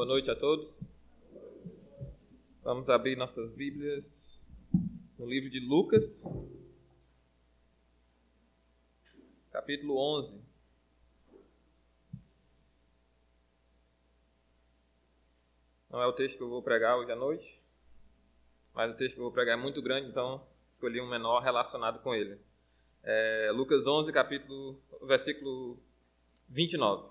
Boa noite a todos. Vamos abrir nossas Bíblias no livro de Lucas, capítulo 11. Não é o texto que eu vou pregar hoje à noite, mas o texto que eu vou pregar é muito grande, então escolhi um menor relacionado com ele. É Lucas 11, capítulo, versículo 29.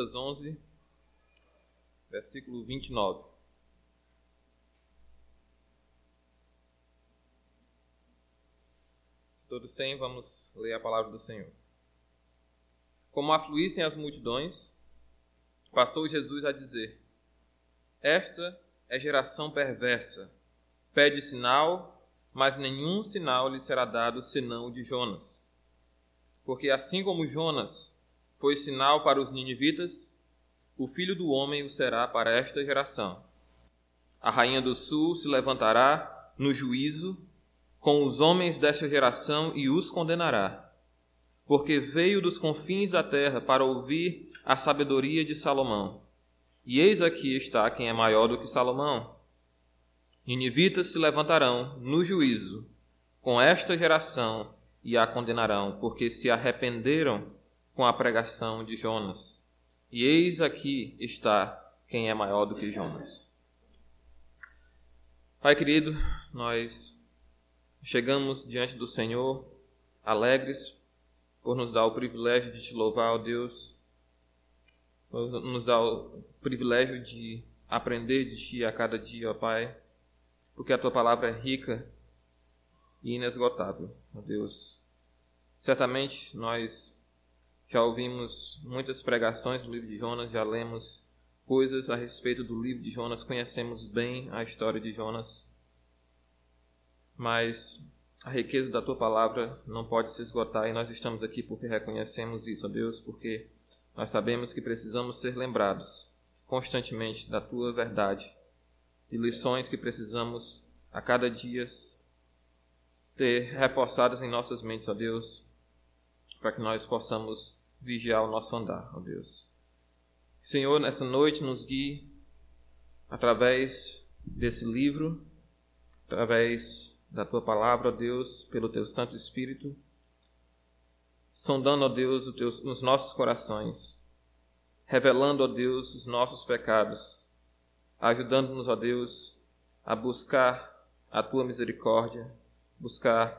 Lucas 11, versículo 29. Todos têm, vamos ler a palavra do Senhor. Como afluíssem as multidões, passou Jesus a dizer: Esta é geração perversa, pede sinal, mas nenhum sinal lhe será dado senão o de Jonas. Porque assim como Jonas foi sinal para os ninivitas, o filho do homem o será para esta geração. A rainha do sul se levantará no juízo com os homens desta geração e os condenará, porque veio dos confins da terra para ouvir a sabedoria de Salomão. E eis aqui está quem é maior do que Salomão. Ninivitas se levantarão no juízo com esta geração e a condenarão, porque se arrependeram com a pregação de Jonas. E eis aqui está quem é maior do que Jonas. Pai querido, nós chegamos diante do Senhor alegres por nos dar o privilégio de te louvar, ó Deus, por nos dar o privilégio de aprender de ti a cada dia, ó Pai, porque a tua palavra é rica e inesgotável, ó Deus. Certamente nós já ouvimos muitas pregações do livro de Jonas, já lemos coisas a respeito do livro de Jonas, conhecemos bem a história de Jonas. Mas a riqueza da tua palavra não pode se esgotar e nós estamos aqui porque reconhecemos isso, ó Deus, porque nós sabemos que precisamos ser lembrados constantemente da tua verdade, de lições que precisamos a cada dia ter reforçadas em nossas mentes, ó Deus, para que nós possamos vigiar o nosso andar, ó Deus. Senhor, nessa noite nos guie através desse livro, através da tua palavra, ó Deus, pelo teu Santo Espírito, sondando, ó Deus, os nossos corações, revelando, ó Deus, os nossos pecados, ajudando-nos, ó Deus, a buscar a tua misericórdia, buscar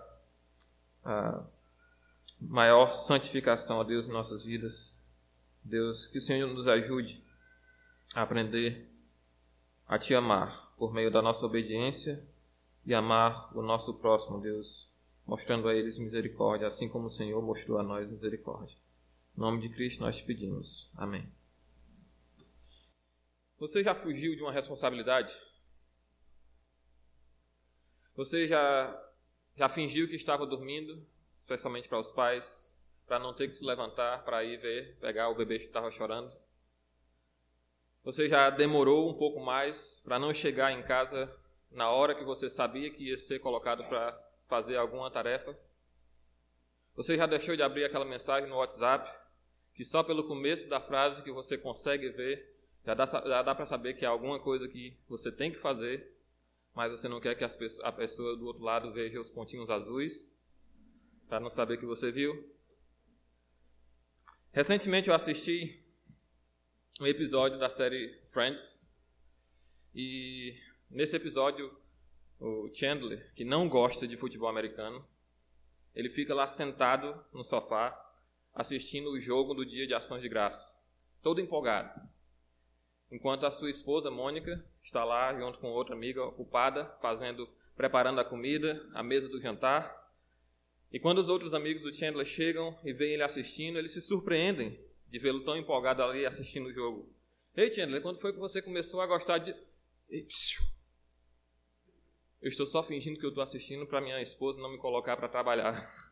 a maior santificação, ó Deus, em nossas vidas. Deus, que o Senhor nos ajude a aprender a te amar por meio da nossa obediência e amar o nosso próximo, Deus, mostrando a eles misericórdia, assim como o Senhor mostrou a nós misericórdia. Em nome de Cristo nós te pedimos. Amém. Você já fugiu de uma responsabilidade? Você já, já fingiu que estava dormindo especialmente para os pais, para não ter que se levantar para ir ver, pegar o bebê que estava chorando. Você já demorou um pouco mais para não chegar em casa na hora que você sabia que ia ser colocado para fazer alguma tarefa. Você já deixou de abrir aquela mensagem no WhatsApp que só pelo começo da frase que você consegue ver já dá, já dá para saber que é alguma coisa que você tem que fazer, mas você não quer que a pessoa do outro lado veja os pontinhos azuis para não saber que você viu. Recentemente eu assisti um episódio da série Friends e nesse episódio o Chandler, que não gosta de futebol americano, ele fica lá sentado no sofá assistindo o jogo do Dia de Ação de Graça, todo empolgado. Enquanto a sua esposa Mônica está lá junto com outra amiga ocupada fazendo preparando a comida, a mesa do jantar e quando os outros amigos do Chandler chegam e veem ele assistindo, eles se surpreendem de vê-lo tão empolgado ali assistindo o jogo. Ei, Chandler, quando foi que você começou a gostar de. Eu estou só fingindo que eu estou assistindo para minha esposa não me colocar para trabalhar.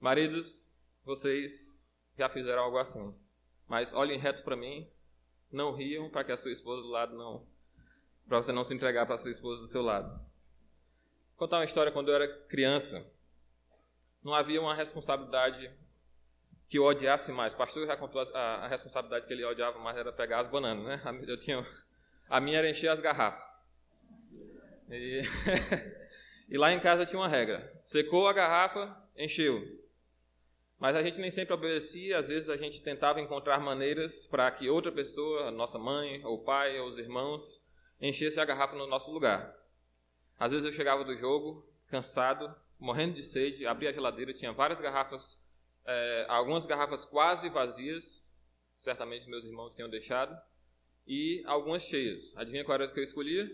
Maridos, vocês já fizeram algo assim. Mas olhem reto para mim, não riam para que a sua esposa do lado não para você não se entregar para sua esposa do seu lado. Contar uma história quando eu era criança. Não havia uma responsabilidade que eu odiasse mais. O pastor já contou a, a, responsabilidade que ele odiava mais era pegar as bananas, né? Eu tinha, a minha era encher as garrafas. E, e lá em casa tinha uma regra: secou a garrafa, encheu. Mas a gente nem sempre obedecia, às vezes a gente tentava encontrar maneiras para que outra pessoa, nossa mãe, ou pai, ou os irmãos, enchesse a garrafa no nosso lugar. Às vezes eu chegava do jogo, cansado, morrendo de sede, abria a geladeira, tinha várias garrafas é, algumas garrafas quase vazias, certamente meus irmãos tinham deixado, e algumas cheias. Adivinha qual era que eu escolhia?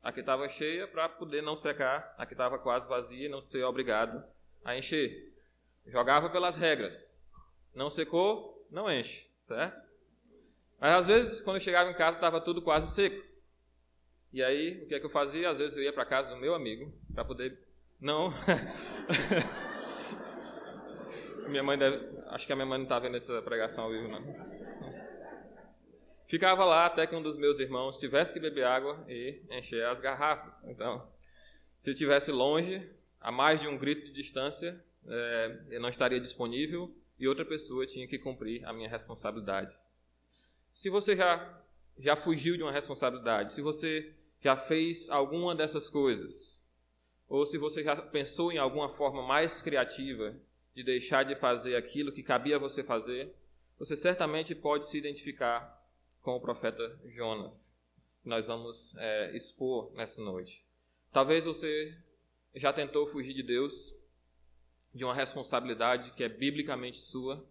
A que estava cheia para poder não secar, a que estava quase vazia e não ser obrigado a encher. Jogava pelas regras. Não secou, não enche, certo? Mas às vezes, quando eu chegava em casa, estava tudo quase seco. E aí, o que é que eu fazia? Às vezes eu ia para casa do meu amigo para poder. Não. Minha mãe deve. Acho que a minha mãe não está vendo essa pregação ao vivo, não. Ficava lá até que um dos meus irmãos tivesse que beber água e encher as garrafas. Então, se eu estivesse longe, a mais de um grito de distância, é, eu não estaria disponível e outra pessoa tinha que cumprir a minha responsabilidade. Se você já, já fugiu de uma responsabilidade, se você já fez alguma dessas coisas, ou se você já pensou em alguma forma mais criativa de deixar de fazer aquilo que cabia você fazer, você certamente pode se identificar com o profeta Jonas, que nós vamos é, expor nessa noite. Talvez você já tentou fugir de Deus, de uma responsabilidade que é biblicamente sua.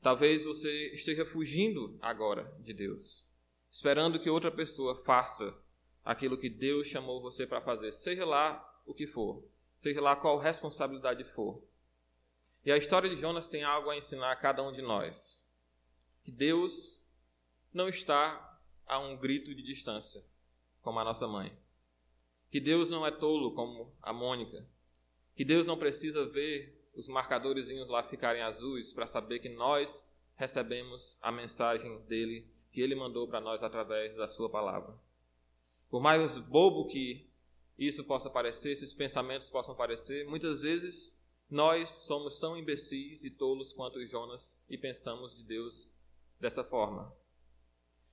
Talvez você esteja fugindo agora de Deus, esperando que outra pessoa faça aquilo que Deus chamou você para fazer, seja lá o que for, seja lá qual responsabilidade for. E a história de Jonas tem algo a ensinar a cada um de nós: que Deus não está a um grito de distância, como a nossa mãe. Que Deus não é tolo, como a Mônica. Que Deus não precisa ver os marcadores lá ficarem azuis para saber que nós recebemos a mensagem dele que ele mandou para nós através da sua palavra. Por mais bobo que isso possa parecer, esses pensamentos possam parecer, muitas vezes nós somos tão imbecis e tolos quanto Jonas e pensamos de Deus dessa forma.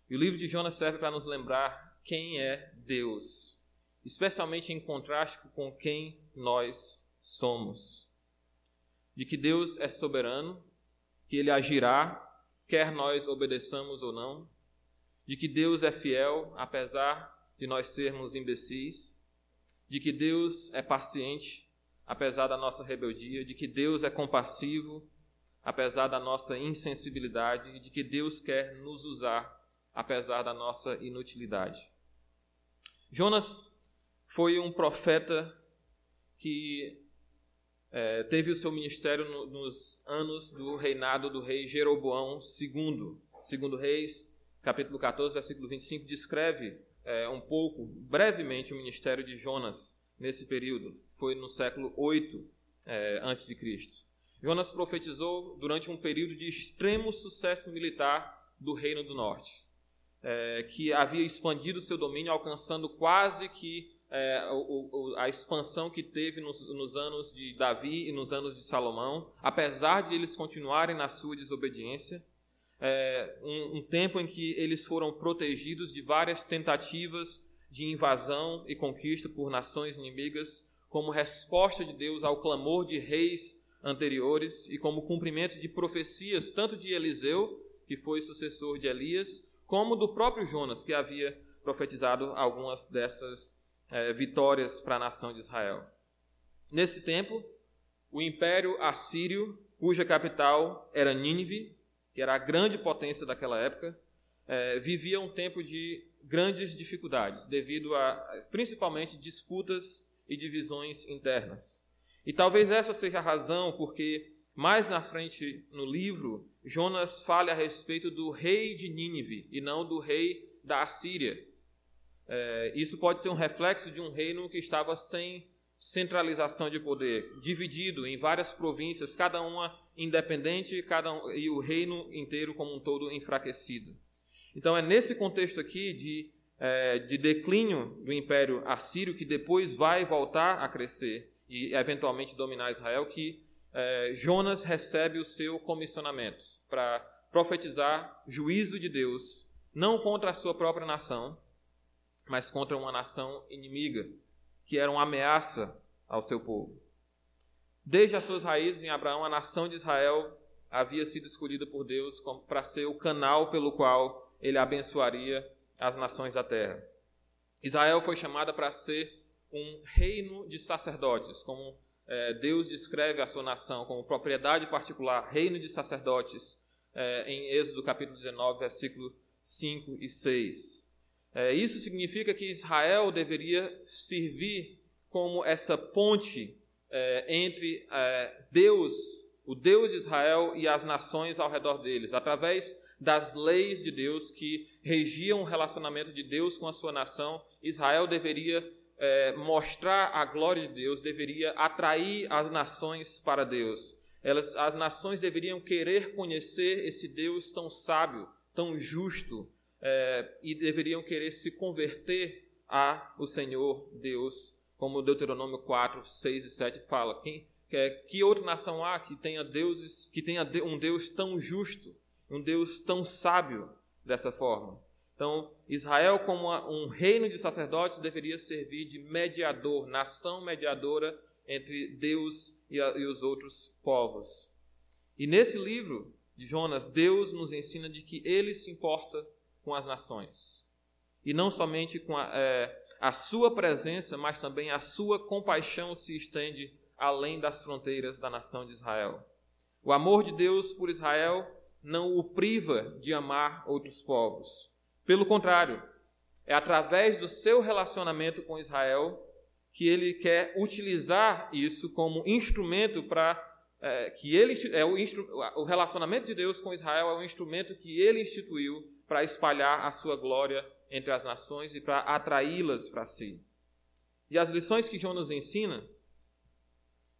E o livro de Jonas serve para nos lembrar quem é Deus, especialmente em contraste com quem nós somos. De que Deus é soberano, que ele agirá, quer nós obedeçamos ou não, de que Deus é fiel, apesar de nós sermos imbecis, de que Deus é paciente, apesar da nossa rebeldia, de que Deus é compassivo, apesar da nossa insensibilidade, de que Deus quer nos usar, apesar da nossa inutilidade. Jonas foi um profeta que é, teve o seu ministério no, nos anos do reinado do rei Jeroboão II. Segundo Reis, capítulo 14, versículo 25, descreve é, um pouco, brevemente, o ministério de Jonas nesse período foi no século 8 é, antes de Cristo. Jonas profetizou durante um período de extremo sucesso militar do Reino do Norte, é, que havia expandido seu domínio, alcançando quase que é, o, o, a expansão que teve nos, nos, anos de Davi e nos anos de Salomão, apesar de eles continuarem na sua desobediência. É, um, um tempo em que eles foram protegidos de várias tentativas de invasão e conquista por nações inimigas, como resposta de Deus ao clamor de reis anteriores e como cumprimento de profecias tanto de Eliseu, que foi sucessor de Elias, como do próprio Jonas, que havia profetizado algumas dessas é, vitórias para a nação de Israel. Nesse tempo, o Império Assírio, cuja capital era Nínive, que era a grande potência daquela época, é, vivia um tempo de grandes dificuldades, devido a principalmente disputas e divisões internas. E talvez essa seja a razão porque mais na frente no livro Jonas fale a respeito do rei de Nínive e não do rei da Assíria. É, isso pode ser um reflexo de um reino que estava sem centralização de poder, dividido em várias províncias, cada uma independente cada um, e o reino inteiro como um todo enfraquecido. Então é nesse contexto aqui de é, de declínio do Império Assírio, que depois vai voltar a crescer e eventualmente dominar Israel, que é, Jonas recebe o seu comissionamento para profetizar juízo de Deus, não contra a sua própria nação, mas contra uma nação inimiga, que era uma ameaça ao seu povo. Desde as suas raízes em Abraão, a nação de Israel havia sido escolhida por Deus para ser o canal pelo qual ele abençoaria as nações da terra. Israel foi chamada para ser um reino de sacerdotes, como é, Deus descreve a sua nação como propriedade particular, reino de sacerdotes, é, em Êxodo capítulo 19, versículo 5 e 6. É, isso significa que Israel deveria servir como essa ponte é, entre é, Deus, o Deus de Israel, e as nações ao redor deles, através das leis de Deus que regiam o relacionamento de Deus com a sua nação. Israel deveria é, mostrar a glória de Deus, deveria atrair as nações para Deus. Elas, as nações deveriam querer conhecer esse Deus tão sábio, tão justo, é, e deveriam querer se converter a o Senhor Deus, como Deuteronômio 4, 6 e 7 fala. Quem, que, que outra nação há que tenha deuses, que tenha um Deus tão justo, um Deus tão sábio dessa forma? Então, Israel, como um reino de sacerdotes, deveria servir de mediador, nação mediadora entre Deus e, a, e os outros povos. E nesse livro de Jonas, Deus nos ensina de que ele se importa com as nações. E não somente com a, é, a sua presença, mas também a sua compaixão se estende além das fronteiras da nação de Israel. O amor de Deus por Israel não o priva de amar outros povos. Pelo contrário, é através do seu relacionamento com Israel que ele quer utilizar isso como instrumento para é, que ele é o, o relacionamento de Deus com Israel é o instrumento que ele instituiu para espalhar a sua glória entre as nações e para atraí-las para si. E as lições que Jonas ensina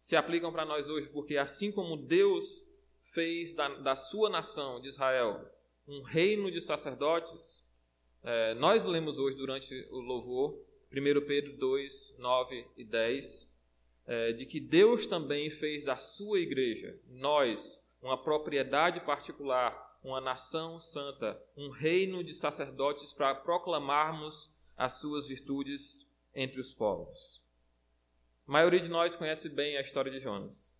se aplicam para nós hoje, porque assim como Deus fez da, da sua nação de Israel um reino de sacerdotes, é, nós lemos hoje durante o louvor, 1 Pedro 2, 9 e 10, é, de que Deus também fez da sua igreja, nós, uma propriedade particular, uma nação santa, um reino de sacerdotes para proclamarmos as suas virtudes entre os povos. A maioria de nós conhece bem a história de Jonas.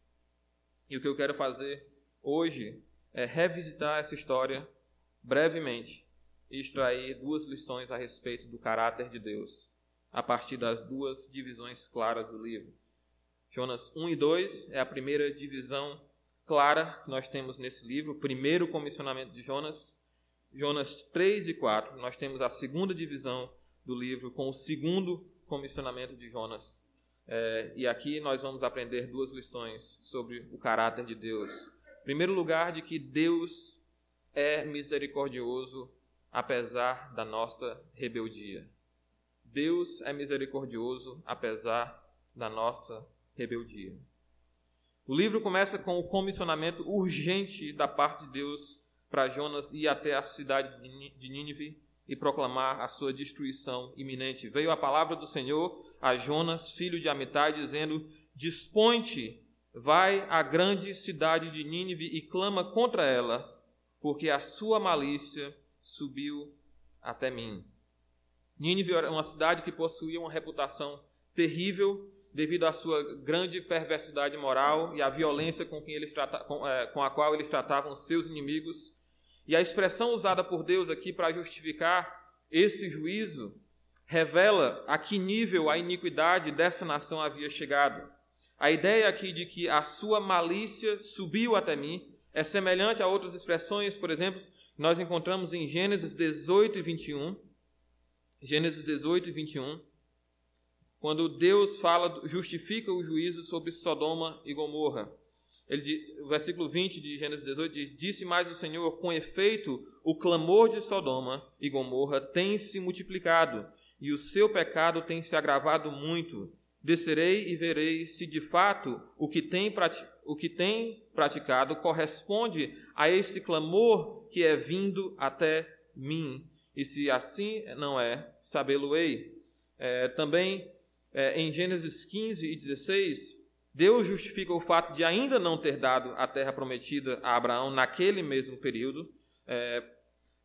E o que eu quero fazer hoje é revisitar essa história brevemente e extrair duas lições a respeito do caráter de Deus, a partir das duas divisões claras do livro. Jonas 1 e 2 é a primeira divisão clara que nós temos nesse livro, o primeiro comissionamento de Jonas. Jonas 3 e 4, nós temos a segunda divisão do livro com o segundo comissionamento de Jonas. É, e aqui nós vamos aprender duas lições sobre o caráter de Deus. Em primeiro lugar, de que Deus é misericordioso apesar da nossa rebeldia. Deus é misericordioso apesar da nossa rebeldia. O livro começa com o comissionamento urgente da parte de Deus para Jonas ir até a cidade de Nínive e proclamar a sua destruição iminente. Veio a palavra do Senhor a Jonas, filho de Amitai, dizendo: Dispõe-te, vai à grande cidade de Nínive e clama contra ela, porque a sua malícia subiu até mim. Nínive era uma cidade que possuía uma reputação terrível devido à sua grande perversidade moral e à violência com, quem eles trata, com, é, com a qual eles tratavam seus inimigos. E a expressão usada por Deus aqui para justificar esse juízo revela a que nível a iniquidade dessa nação havia chegado. A ideia aqui de que a sua malícia subiu até mim é semelhante a outras expressões, por exemplo, nós encontramos em Gênesis 18 e 21. Gênesis 18 e 21. Quando Deus fala, justifica o juízo sobre Sodoma e Gomorra. Ele, o versículo 20 de Gênesis 18 diz: Disse mais o Senhor: Com efeito, o clamor de Sodoma e Gomorra tem se multiplicado, e o seu pecado tem se agravado muito. Descerei e verei se de fato o que tem, o que tem praticado corresponde a esse clamor que é vindo até mim. e se assim não é, sabê-lo-ei. É, também é, em Gênesis 15 e 16, Deus justifica o fato de ainda não ter dado a terra prometida a Abraão naquele mesmo período, é,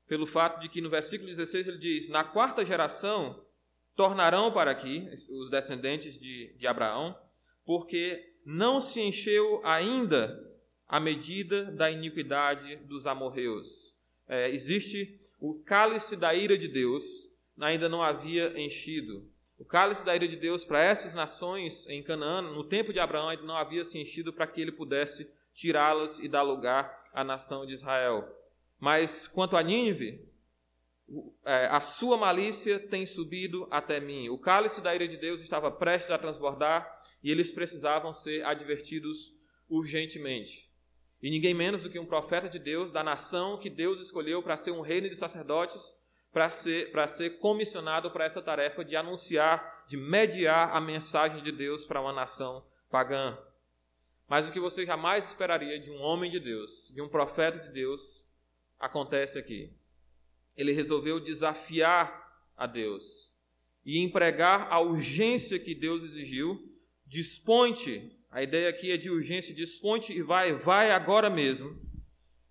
pelo fato de que no versículo 16 ele diz: Na quarta geração tornarão para aqui os descendentes de, de Abraão, porque não se encheu ainda a medida da iniquidade dos amorreus. É, existe o cálice da ira de Deus, ainda não havia enchido. O cálice da ira de Deus para essas nações em Canaã, no tempo de Abraão, ainda não havia se enchido para que ele pudesse tirá-las e dar lugar à nação de Israel. Mas quanto a Nínive, é, a sua malícia tem subido até mim. O cálice da ira de Deus estava prestes a transbordar e eles precisavam ser advertidos urgentemente. E ninguém menos do que um profeta de Deus, da nação que Deus escolheu para ser um reino de sacerdotes, para ser, ser comissionado para essa tarefa de anunciar, de mediar a mensagem de Deus para uma nação pagã. Mas o que você jamais esperaria de um homem de Deus, de um profeta de Deus, acontece aqui. Ele resolveu desafiar a Deus e empregar a urgência que Deus exigiu. Dispõe-te, a ideia aqui é de urgência, dispõe-te e vai, vai agora mesmo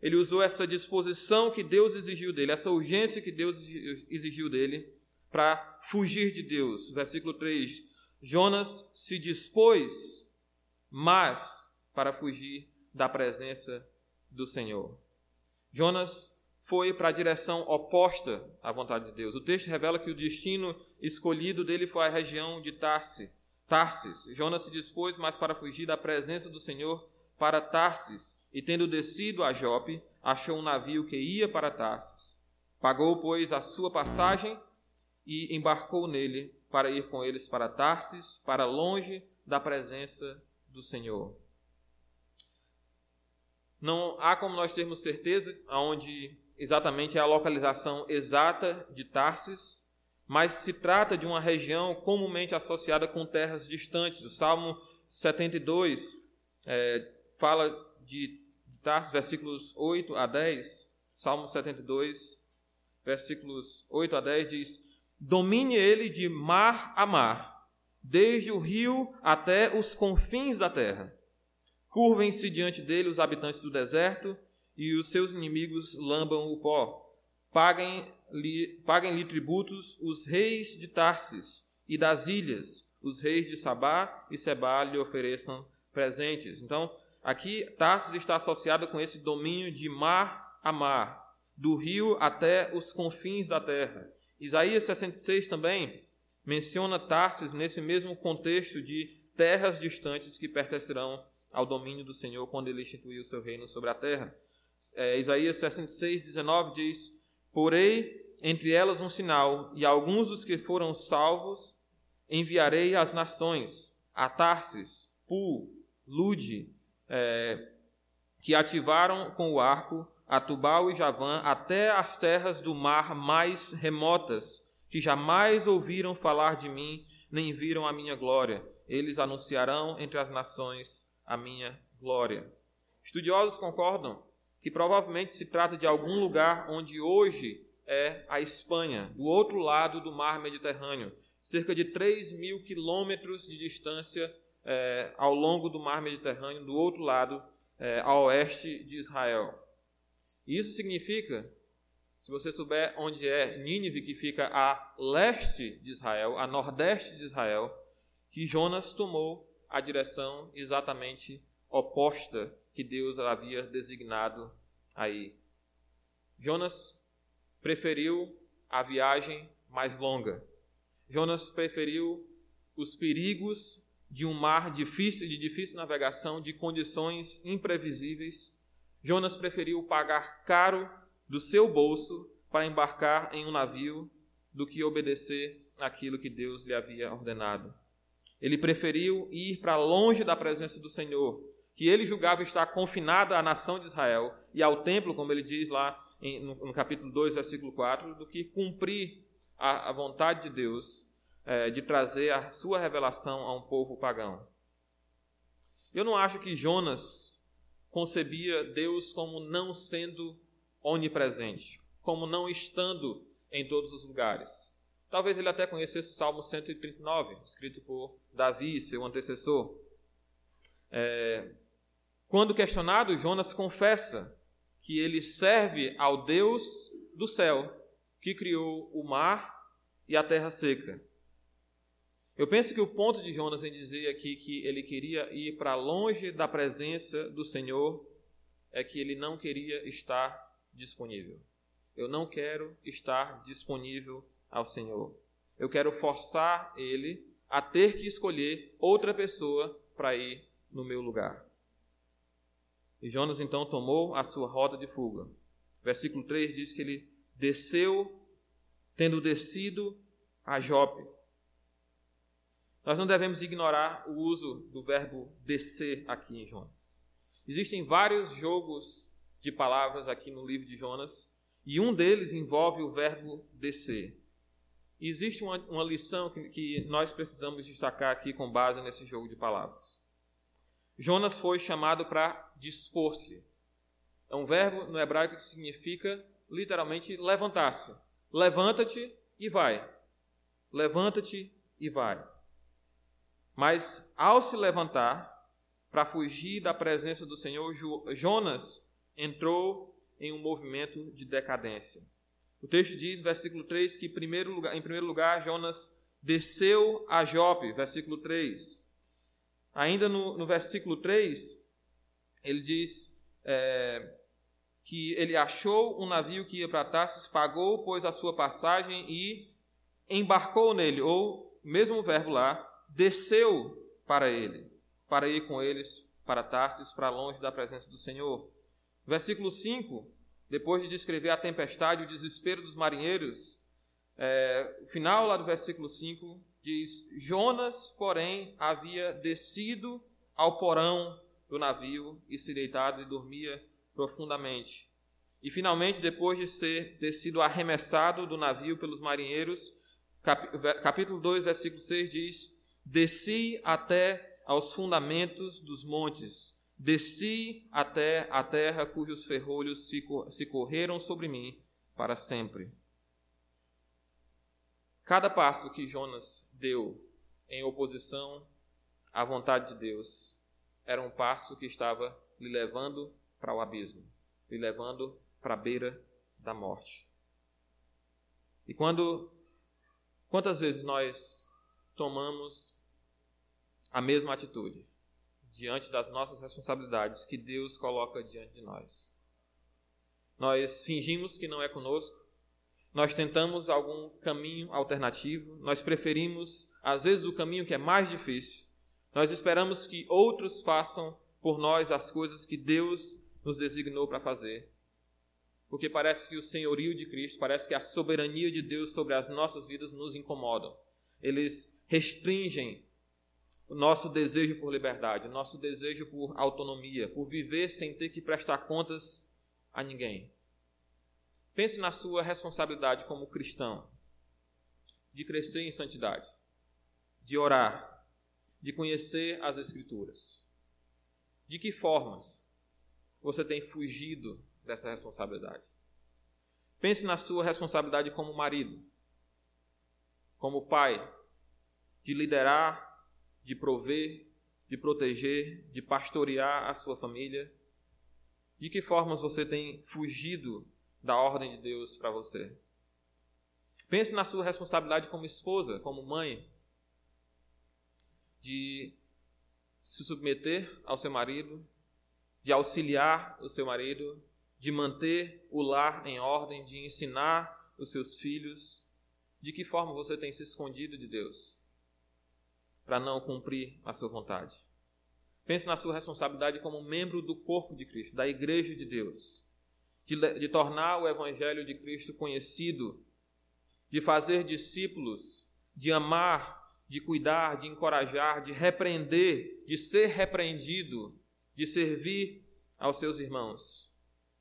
ele usou essa disposição que Deus exigiu dele, essa urgência que Deus exigiu dele, para fugir de Deus. Versículo 3: Jonas se dispôs, mas para fugir da presença do Senhor. Jonas foi para a direção oposta à vontade de Deus. O texto revela que o destino escolhido dele foi a região de Tarsis. Tarsis. Jonas se dispôs, mas para fugir da presença do Senhor, para Tarsis e tendo descido a Jope, achou um navio que ia para Tarsis. Pagou, pois, a sua passagem e embarcou nele para ir com eles para Tarsis, para longe da presença do Senhor. Não há como nós termos certeza aonde exatamente é a localização exata de Tarsis, mas se trata de uma região comumente associada com terras distantes. O Salmo 72 é, fala de Tarso, versículos 8 a 10, Salmo 72, versículos 8 a 10 diz: Domine ele de mar a mar, desde o rio até os confins da terra. Curvem-se diante dele os habitantes do deserto e os seus inimigos lambam o pó. Paguem-lhe paguem tributos os reis de Tarsis e das ilhas, os reis de Sabá e Sebá lhe ofereçam presentes. Então, Aqui, Tarsis está associado com esse domínio de mar a mar, do rio até os confins da terra. Isaías 66 também menciona Tarsis nesse mesmo contexto de terras distantes que pertencerão ao domínio do Senhor quando ele instituiu o seu reino sobre a terra. É, Isaías 66, 19 diz: Porei entre elas um sinal, e alguns dos que foram salvos enviarei às nações, a Tarsis, Pu, Lude, é, que ativaram com o arco a Tubal e Javã até as terras do mar mais remotas, que jamais ouviram falar de mim, nem viram a minha glória. Eles anunciarão entre as nações a minha glória. Estudiosos concordam que provavelmente se trata de algum lugar onde hoje é a Espanha, do outro lado do mar Mediterrâneo, cerca de 3 mil quilômetros de distância é, ao longo do mar Mediterrâneo, do outro lado, é, a oeste de Israel. E isso significa, se você souber onde é Nínive, que fica a leste de Israel, a nordeste de Israel, que Jonas tomou a direção exatamente oposta que Deus havia designado aí. Jonas preferiu a viagem mais longa. Jonas preferiu os perigos de um mar difícil, de difícil navegação, de condições imprevisíveis, Jonas preferiu pagar caro do seu bolso para embarcar em um navio do que obedecer aquilo que Deus lhe havia ordenado. Ele preferiu ir para longe da presença do Senhor, que ele julgava estar confinada à nação de Israel e ao templo, como ele diz lá no, capítulo 2, versículo 4, do que cumprir a, vontade de Deus é, de trazer a sua revelação a um povo pagão. Eu não acho que Jonas concebia Deus como não sendo onipresente, como não estando em todos os lugares. Talvez ele até conhecesse o Salmo 139, escrito por Davi, seu antecessor. É, quando questionado, Jonas confessa que ele serve ao Deus do céu, que criou o mar e a terra seca. Eu penso que o ponto de Jonas em dizer aqui que ele queria ir para longe da presença do Senhor é que ele não queria estar disponível. Eu não quero estar disponível ao Senhor. Eu quero forçar ele a ter que escolher outra pessoa para ir no meu lugar. E Jonas então tomou a sua rota de fuga. Versículo 3 diz que ele desceu, tendo descido a Jope. Nós não devemos ignorar o uso do verbo descer aqui em Jonas. Existem vários jogos de palavras aqui no livro de Jonas, e um deles envolve o verbo descer. E existe uma, uma lição que, que nós precisamos destacar aqui com base nesse jogo de palavras. Jonas foi chamado para dispor-se. É um verbo no hebraico que significa literalmente levantar-se. Levanta-te e vai. Levanta-te e vai. Mas ao se levantar para fugir da presença do Senhor, Jonas entrou em um movimento de decadência. O texto diz, versículo 3, que primeiro lugar, em primeiro lugar Jonas desceu a Jope, versículo 3. Ainda no, no versículo 3, ele diz é, que ele achou um navio que ia para Tarsis, pagou, pois, a sua passagem e embarcou nele, ou, mesmo verbo lá, desceu para ele, para ir com eles para Tarsis, para longe da presença do Senhor. Versículo 5, depois de descrever a tempestade e o desespero dos marinheiros, é, o final lá do versículo 5 diz: Jonas, porém, havia descido ao porão do navio e se deitado e dormia profundamente. E finalmente, depois de ser ter sido arremessado do navio pelos marinheiros, capítulo 2, versículo 6 diz: Desci até aos fundamentos dos montes, desci até a terra cujos ferrolhos se correram sobre mim para sempre. Cada passo que Jonas deu em oposição à vontade de Deus era um passo que estava lhe levando para o abismo, lhe levando para a beira da morte. E quando quantas vezes nós tomamos a mesma atitude diante das nossas responsabilidades que Deus coloca diante de nós? Nós fingimos que não é conosco, nós tentamos algum caminho alternativo, nós preferimos, às vezes, o caminho que é mais difícil. Nós esperamos que outros façam por nós as coisas que Deus nos designou para fazer. Porque parece que o senhorio de Cristo, parece que a soberania de Deus sobre as nossas vidas nos incomodam. Eles restringem o nosso desejo por liberdade, o nosso desejo por autonomia, por viver sem ter que prestar contas a ninguém. Pense na sua responsabilidade como cristão de crescer em santidade, de orar, de conhecer as Escrituras. De que formas você tem fugido dessa responsabilidade? Pense na sua responsabilidade como marido, como pai, de liderar, de prover, de proteger, de pastorear a sua família. De que formas você tem fugido da ordem de Deus para você. Pense na sua responsabilidade como esposa, como mãe, de se submeter ao seu marido, de auxiliar o seu marido, de manter o lar em ordem, de ensinar os seus filhos. De que forma você tem se escondido de Deus para não cumprir a sua vontade? Pense na sua responsabilidade como membro do corpo de Cristo, da igreja de Deus de, de tornar o Evangelho de Cristo conhecido, de fazer discípulos, de amar, de cuidar, de encorajar, de repreender, de ser repreendido, de servir aos seus irmãos.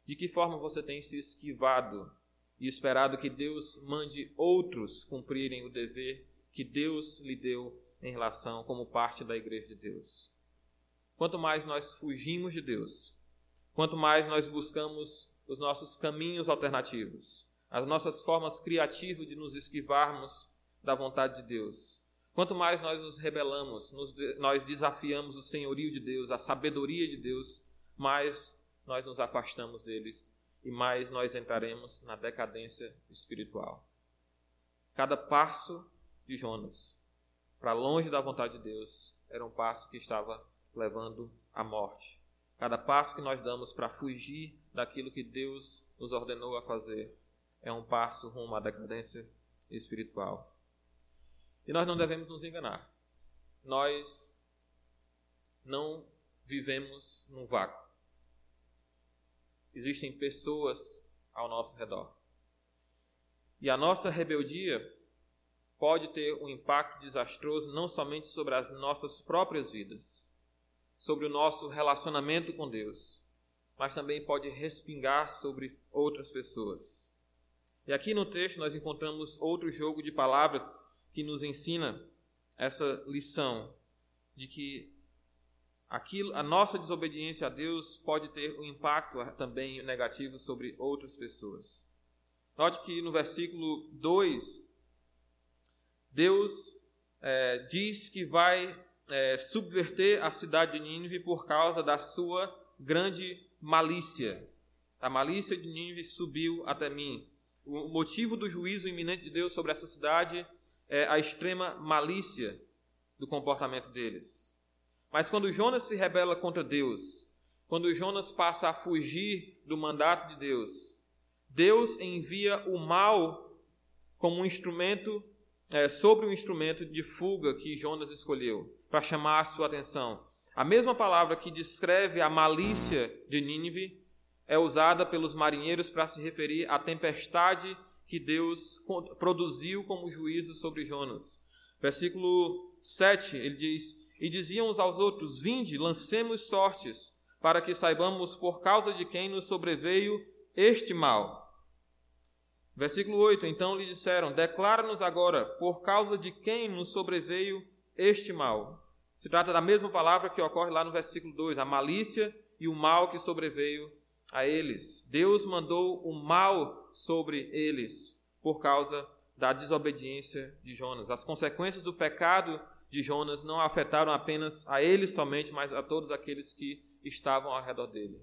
De que forma você tem se esquivado e esperado que Deus mande outros cumprirem o dever que Deus lhe deu em relação como parte da igreja de Deus? Quanto mais nós fugimos de Deus, quanto mais nós buscamos os nossos caminhos alternativos, as nossas formas criativas de nos esquivarmos da vontade de Deus. Quanto mais nós nos rebelamos, nos, nós desafiamos o senhorio de Deus, a sabedoria de Deus, mais nós nos afastamos deles e mais nós entraremos na decadência espiritual. Cada passo de Jonas para longe da vontade de Deus era um passo que estava levando à morte. Cada passo que nós damos para fugir daquilo que Deus nos ordenou a fazer é um passo rumo à decadência espiritual. E nós não devemos nos enganar. Nós não vivemos num vácuo. Existem pessoas ao nosso redor. E a nossa rebeldia pode ter um impacto desastroso não somente sobre as nossas próprias vidas, sobre o nosso relacionamento com Deus, mas também pode respingar sobre outras pessoas. E aqui no texto nós encontramos outro jogo de palavras que nos ensina essa lição de que aquilo, a nossa desobediência a Deus pode ter um impacto também negativo sobre outras pessoas. Note que no versículo 2, Deus é, diz que vai é, subverter a cidade de Nínive por causa da sua grande malícia. A malícia de Nínive subiu até mim. O motivo do juízo iminente de Deus sobre essa cidade é a extrema malícia do comportamento deles. Mas quando Jonas se rebela contra Deus, quando Jonas passa a fugir do mandato de Deus, Deus envia o mal como um instrumento, é, sobre o instrumento de fuga que Jonas escolheu, para chamar a sua atenção. A mesma palavra que descreve a malícia de Nínive é usada pelos marinheiros para se referir à tempestade que Deus produziu como juízo sobre Jonas. Versículo 7, ele diz: E diziam uns aos outros: Vinde, lancemos sortes, para que saibamos por causa de quem nos sobreveio este mal. Versículo 8: Então lhe disseram: Declara-nos agora por causa de quem nos sobreveio este mal. Se trata da mesma palavra que ocorre lá no versículo 2, a malícia e o mal que sobreveio a eles. Deus mandou o mal sobre eles por causa da desobediência de Jonas. As consequências do pecado de Jonas não afetaram apenas a ele somente, mas a todos aqueles que estavam ao redor dele.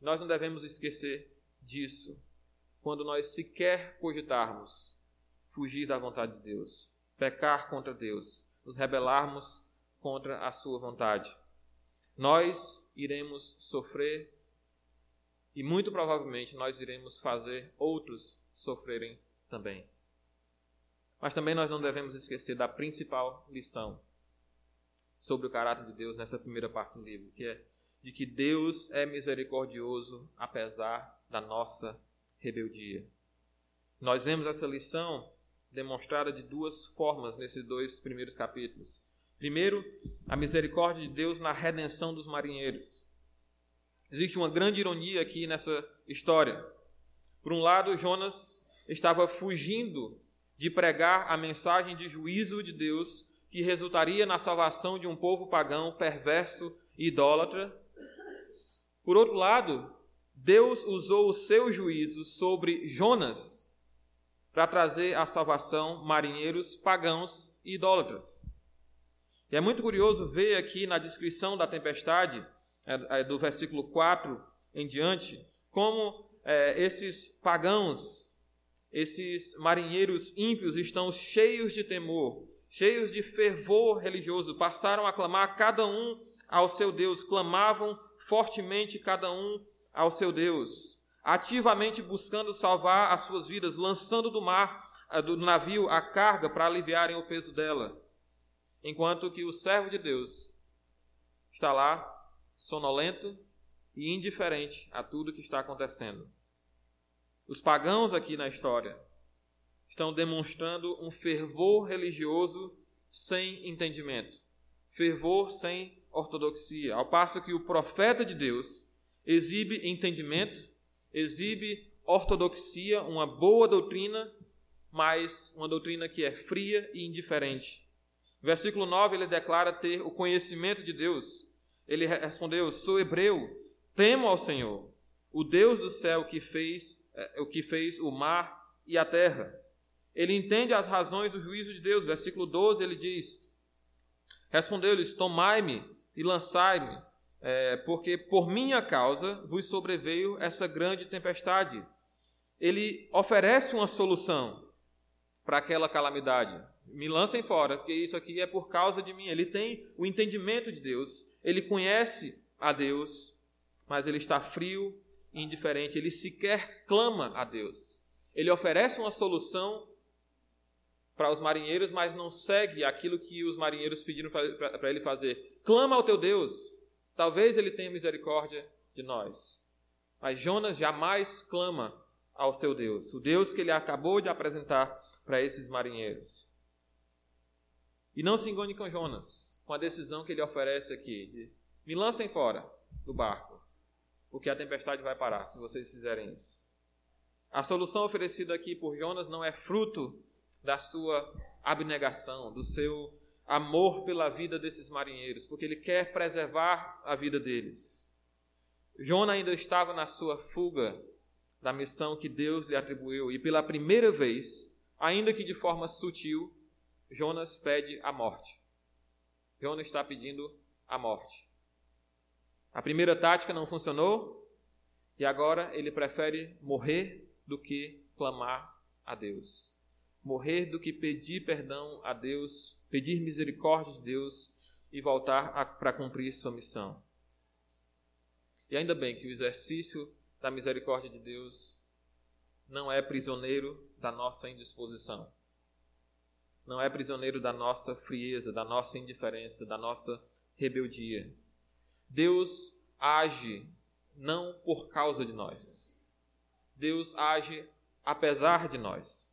Nós não devemos esquecer disso quando nós sequer cogitarmos fugir da vontade de Deus, pecar contra Deus, nos rebelarmos contra a sua vontade. Nós iremos sofrer e muito provavelmente nós iremos fazer outros sofrerem também. Mas também nós não devemos esquecer da principal lição sobre o caráter de Deus nessa primeira parte do livro, que é de que Deus é misericordioso apesar da nossa rebeldia. Nós vemos essa lição demonstrada de duas formas nesses dois primeiros capítulos. Primeiro, a misericórdia de Deus na redenção dos marinheiros. Existe uma grande ironia aqui nessa história. Por um lado, Jonas estava fugindo de pregar a mensagem de juízo de Deus que resultaria na salvação de um povo pagão, perverso e idólatra. Por outro lado, Deus usou o seu juízo sobre Jonas para trazer à salvação marinheiros pagãos e idólatras. E é muito curioso ver aqui na descrição da tempestade é, é, do versículo 4 em diante, como é, esses pagãos, esses marinheiros ímpios estão cheios de temor, cheios de fervor religioso, passaram a clamar cada um ao seu Deus, clamavam fortemente cada um ao seu Deus, ativamente buscando salvar as suas vidas, lançando do mar, do navio a carga para aliviarem o peso dela, enquanto que o servo de Deus está lá sonolento e indiferente a tudo que está acontecendo. Os pagãos aqui na história estão demonstrando um fervor religioso sem entendimento, fervor sem ortodoxia, ao passo que o profeta de Deus exibe entendimento, exibe ortodoxia, uma boa doutrina, mas uma doutrina que é fria e indiferente. Versículo 9 ele declara ter o conhecimento de Deus, ele respondeu: Sou hebreu, temo ao Senhor, o Deus do céu que fez é, o que fez o mar e a terra. Ele entende as razões do juízo de Deus. Versículo 12 ele diz: Respondeu-lhes: Tomai-me e lançai-me, é, porque por minha causa vos sobreveio essa grande tempestade. Ele oferece uma solução para aquela calamidade. Me lancem fora, porque isso aqui é por causa de mim. Ele tem o entendimento de Deus, ele conhece a Deus, mas ele está frio e indiferente, ele sequer clama a Deus. Ele oferece uma solução para os marinheiros, mas não segue aquilo que os marinheiros pediram para ele fazer. Clama ao teu Deus, talvez ele tenha misericórdia de nós. Mas Jonas jamais clama ao seu Deus, o Deus que ele acabou de apresentar para esses marinheiros. E não se engane com Jonas, com a decisão que ele oferece aqui: de, me lancem fora do barco, porque a tempestade vai parar se vocês fizerem isso. A solução oferecida aqui por Jonas não é fruto da sua abnegação, do seu amor pela vida desses marinheiros, porque ele quer preservar a vida deles. Jonas ainda estava na sua fuga da missão que Deus lhe atribuiu, e pela primeira vez, ainda que de forma sutil, Jonas pede a morte. Jonas está pedindo a morte. A primeira tática não funcionou, e agora ele prefere morrer do que clamar a Deus. Morrer do que pedir perdão a Deus, pedir misericórdia de Deus e voltar para cumprir sua missão. E ainda bem que o exercício da misericórdia de Deus não é prisioneiro da nossa indisposição. Não é prisioneiro da nossa frieza, da nossa indiferença, da nossa rebeldia. Deus age não por causa de nós. Deus age apesar de nós.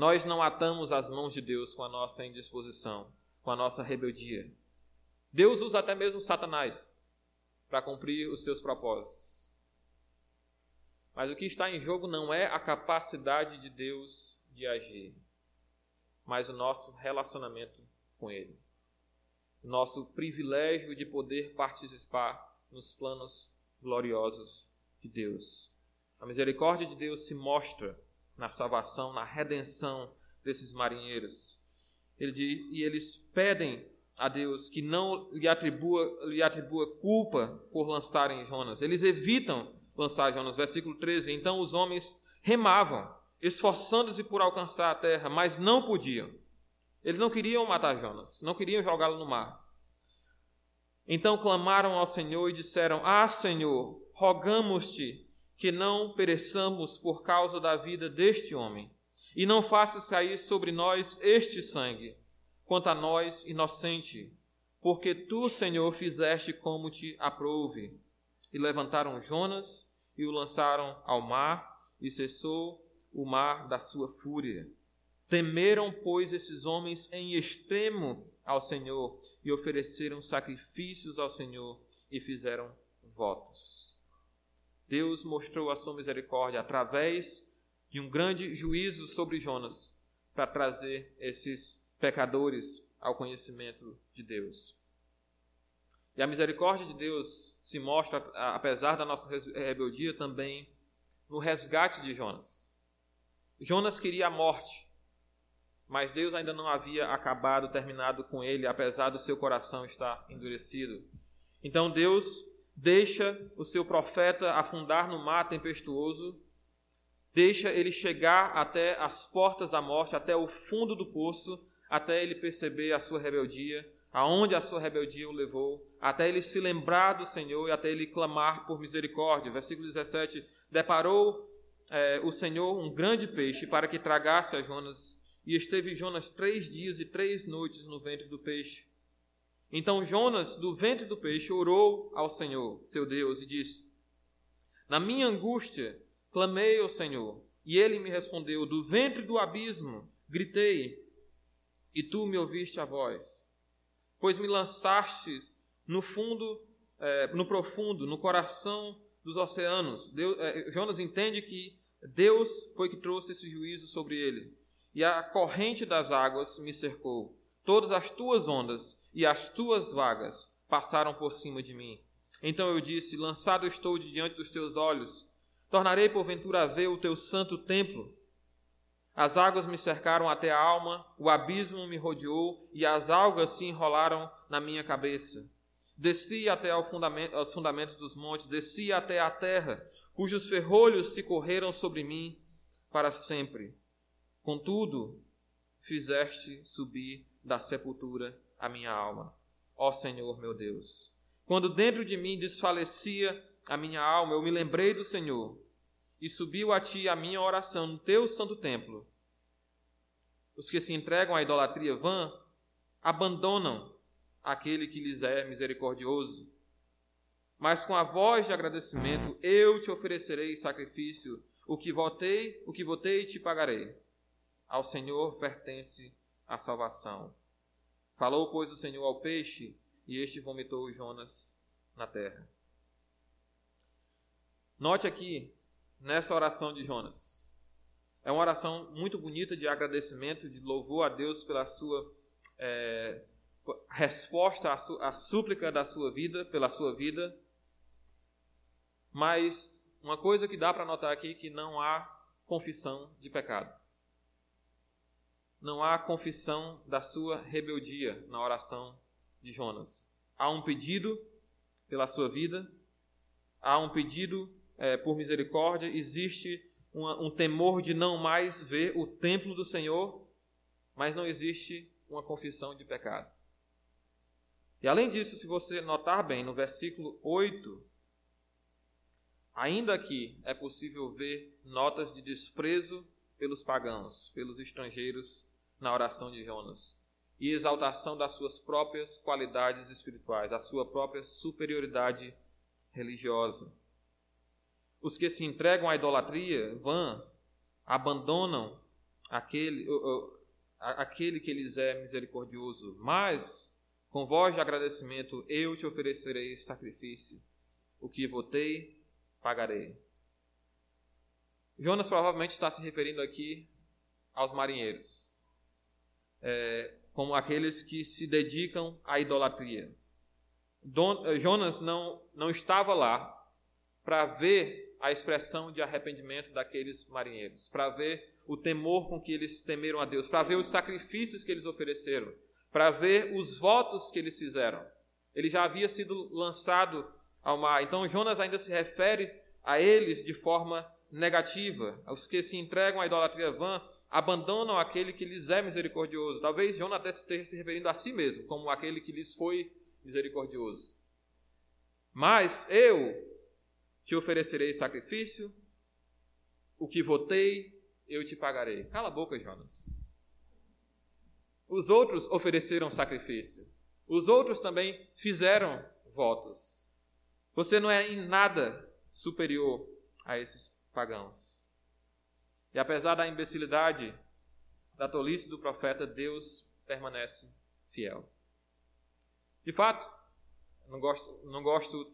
Nós não atamos as mãos de Deus com a nossa indisposição, com a nossa rebeldia. Deus usa até mesmo Satanás para cumprir os seus propósitos. Mas o que está em jogo não é a capacidade de Deus de agir, mas o nosso relacionamento com Ele. O nosso privilégio de poder participar nos planos gloriosos de Deus. A misericórdia de Deus se mostra na salvação, na redenção desses marinheiros. Ele diz, e eles pedem a Deus que não lhe atribua, lhe atribua culpa por lançarem Jonas. Eles evitam lançar Jonas. Versículo 13: Então os homens remavam, esforçando-se por alcançar a terra, mas não podiam. Eles não queriam matar Jonas, não queriam jogá-lo no mar. Então clamaram ao Senhor e disseram: Ah, Senhor, rogamos-te que não pereçamos por causa da vida deste homem, e não faças cair sobre nós este sangue, quanto a nós, inocente, porque tu, Senhor, fizeste como te aprouve. E levantaram Jonas e o lançaram ao mar, e cessou o mar da sua fúria. Temeram, pois, esses homens em extremo ao Senhor, e ofereceram sacrifícios ao Senhor, e fizeram votos. Deus mostrou a sua misericórdia através de um grande juízo sobre Jonas para trazer esses pecadores ao conhecimento de Deus. E a misericórdia de Deus se mostra, apesar da nossa rebeldia, também no resgate de Jonas. Jonas queria a morte, mas Deus ainda não havia acabado, terminado com ele, apesar do seu coração estar endurecido. Então Deus deixa o seu profeta afundar no mar tempestuoso, deixa ele chegar até as portas da morte, até o fundo do poço, até ele perceber a sua rebeldia, aonde a sua rebeldia o levou, até ele se lembrar do Senhor e até ele clamar por misericórdia. Versículo 17: Deparou é, o Senhor um grande peixe para que tragasse a Jonas, e esteve Jonas três dias e três noites no ventre do peixe. Então Jonas, do ventre do peixe, orou ao Senhor, seu Deus, e disse: Na minha angústia, clamei ao Senhor, e ele me respondeu: Do ventre do abismo, gritei, e tu me ouviste a voz. Pois me lançaste no fundo, é, no profundo, no coração dos oceanos. Deus, é, Jonas entende que Deus foi que trouxe esse juízo sobre ele. E a corrente das águas me cercou. Todas as tuas ondas e as tuas vagas passaram por cima de mim. Então eu disse: Lançado estou diante dos teus olhos. Tornarei porventura a ver o teu santo templo. As águas me cercaram até a alma, o abismo me rodeou e as algas se enrolaram na minha cabeça. Desci até ao fundamento, aos fundamentos dos montes, desci até a terra, cujos ferrolhos se correram sobre mim para sempre. Contudo, fizeste subir da sepultura a minha alma. Ó Senhor meu Deus. Quando dentro de mim desfalecia a minha alma, eu me lembrei do Senhor e subiu a ti a minha oração no teu santo templo. Os que se entregam à idolatria vã abandonam aquele que lhes é misericordioso. Mas com a voz de agradecimento eu te oferecerei sacrifício, o que votei, o que votei te pagarei. Ao Senhor pertence a salvação. Falou, pois, o Senhor ao peixe, e este vomitou Jonas na terra. Note aqui, nessa oração de Jonas, é uma oração muito bonita de agradecimento, de louvor a Deus pela sua é, resposta à, su, à súplica da sua vida, pela sua vida. Mas uma coisa que dá para notar aqui é que não há confissão de pecado não há confissão da sua rebeldia na oração de Jonas. Há um pedido pela sua vida, há um pedido é, por misericórdia, existe uma, um temor de não mais ver o templo do Senhor, mas não existe uma confissão de pecado. E além disso, se você notar bem, no versículo 8, ainda aqui é possível ver notas de desprezo pelos pagãos, pelos estrangeiros na oração de Jonas e exaltação das suas próprias qualidades espirituais, da sua própria superioridade religiosa. Os que se entregam à idolatria vã abandonam aquele, aquele que lhes é misericordioso, mas com voz de agradecimento eu te oferecerei sacrifício, o que votei, pagarei. Jonas provavelmente está se referindo aqui aos marinheiros é, como aqueles que se dedicam à idolatria. Don, eh, Jonas não, não estava lá para ver a expressão de arrependimento daqueles marinheiros, para ver o temor com que eles temeram a Deus, para ver os sacrifícios que eles ofereceram, para ver os votos que eles fizeram. Ele já havia sido lançado ao mar. Então Jonas ainda se refere a eles de forma negativa, aos que se entregam à idolatria vã, abandonam aquele que lhes é misericordioso. Talvez Jonas esteja se referindo a si mesmo, como aquele que lhes foi misericordioso. Mas eu te oferecerei sacrifício, o que votei, eu te pagarei. Cala a boca, Jonas. Os outros ofereceram sacrifício. Os outros também fizeram votos. Você não é em nada superior a esses pagãos. E apesar da imbecilidade, da tolice do profeta, Deus permanece fiel. De fato, não gosto, não gosto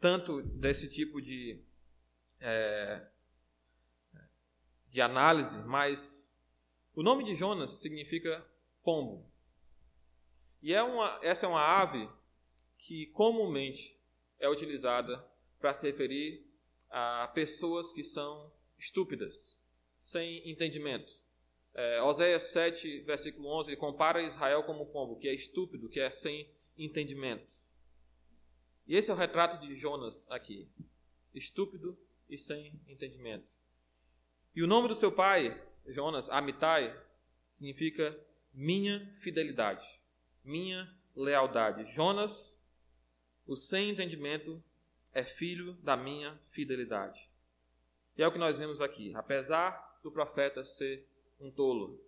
tanto desse tipo de, é, de análise, mas o nome de Jonas significa pombo. E é uma, essa é uma ave que comumente é utilizada para se referir a pessoas que são estúpidas, sem entendimento. É, Oséias 7, versículo 11, compara Israel como um pombo, que é estúpido, que é sem entendimento. E esse é o retrato de Jonas aqui. Estúpido e sem entendimento. E o nome do seu pai, Jonas, Amitai, significa minha fidelidade, minha lealdade. Jonas, o sem entendimento, é filho da minha fidelidade. E é o que nós vemos aqui. Apesar do profeta ser um tolo.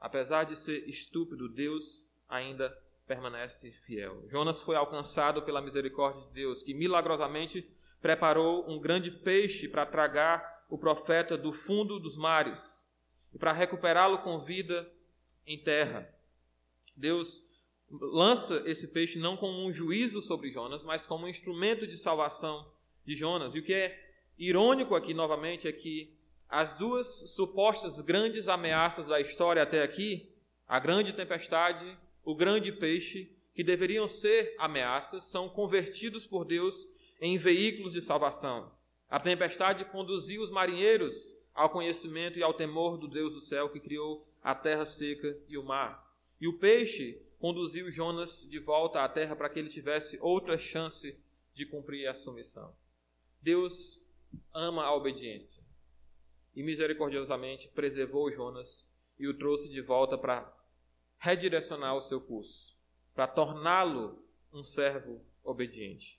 Apesar de ser estúpido, Deus ainda permanece fiel. Jonas foi alcançado pela misericórdia de Deus, que milagrosamente preparou um grande peixe para tragar o profeta do fundo dos mares e para recuperá-lo com vida em terra. Deus lança esse peixe não como um juízo sobre Jonas, mas como um instrumento de salvação de Jonas. E o que é irônico aqui novamente é que as duas supostas grandes ameaças da história até aqui, a grande tempestade, o grande peixe, que deveriam ser ameaças, são convertidos por Deus em veículos de salvação. A tempestade conduziu os marinheiros ao conhecimento e ao temor do Deus do céu que criou a terra seca e o mar. E o peixe conduziu Jonas de volta à terra para que ele tivesse outra chance de cumprir a sua missão. Deus ama a obediência e misericordiosamente preservou Jonas e o trouxe de volta para redirecionar o seu curso, para torná-lo um servo obediente.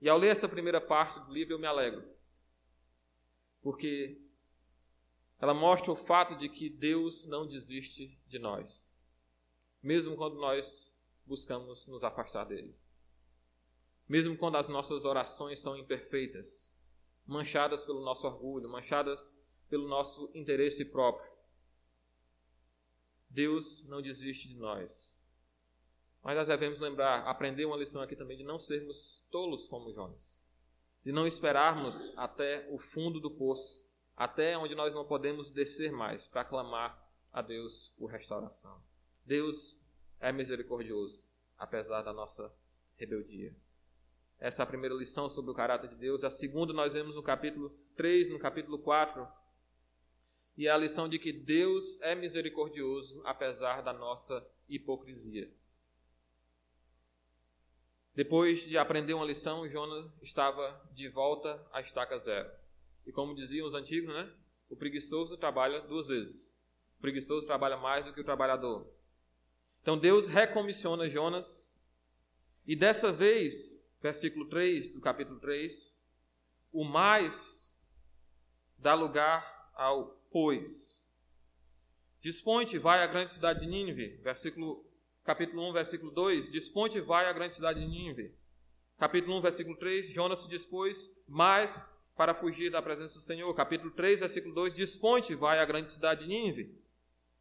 E ao ler essa primeira parte do livro eu me alegro, porque ela mostra o fato de que Deus não desiste de nós, mesmo quando nós buscamos nos afastar dele. Mesmo quando as nossas orações são imperfeitas, manchadas pelo nosso orgulho, manchadas pelo nosso interesse próprio. Deus não desiste de nós. Mas nós devemos lembrar, aprender uma lição aqui também de não sermos tolos como Jonas, de não esperarmos até o fundo do poço, até onde nós não podemos descer mais para clamar a Deus por restauração. Deus é misericordioso, apesar da nossa rebeldia. Essa é a primeira lição sobre o caráter de Deus. A segunda nós vemos no capítulo 3, no capítulo 4. E é a lição de que Deus é misericordioso apesar da nossa hipocrisia. Depois de aprender uma lição, Jonas estava de volta à estaca zero. E como diziam os antigos, né? O preguiçoso trabalha duas vezes. O preguiçoso trabalha mais do que o trabalhador. Então Deus recomissiona Jonas. E dessa vez versículo 3 do capítulo 3, o mais dá lugar ao pois. Dispõe-te, vai à grande cidade de Nínive, versículo, capítulo 1, versículo 2, dispõe-te, vai à grande cidade de Nínive. Capítulo 1, versículo 3, Jonas se dispôs mais para fugir da presença do Senhor. Capítulo 3, versículo 2, dispõe-te, vai à grande cidade de Nínive.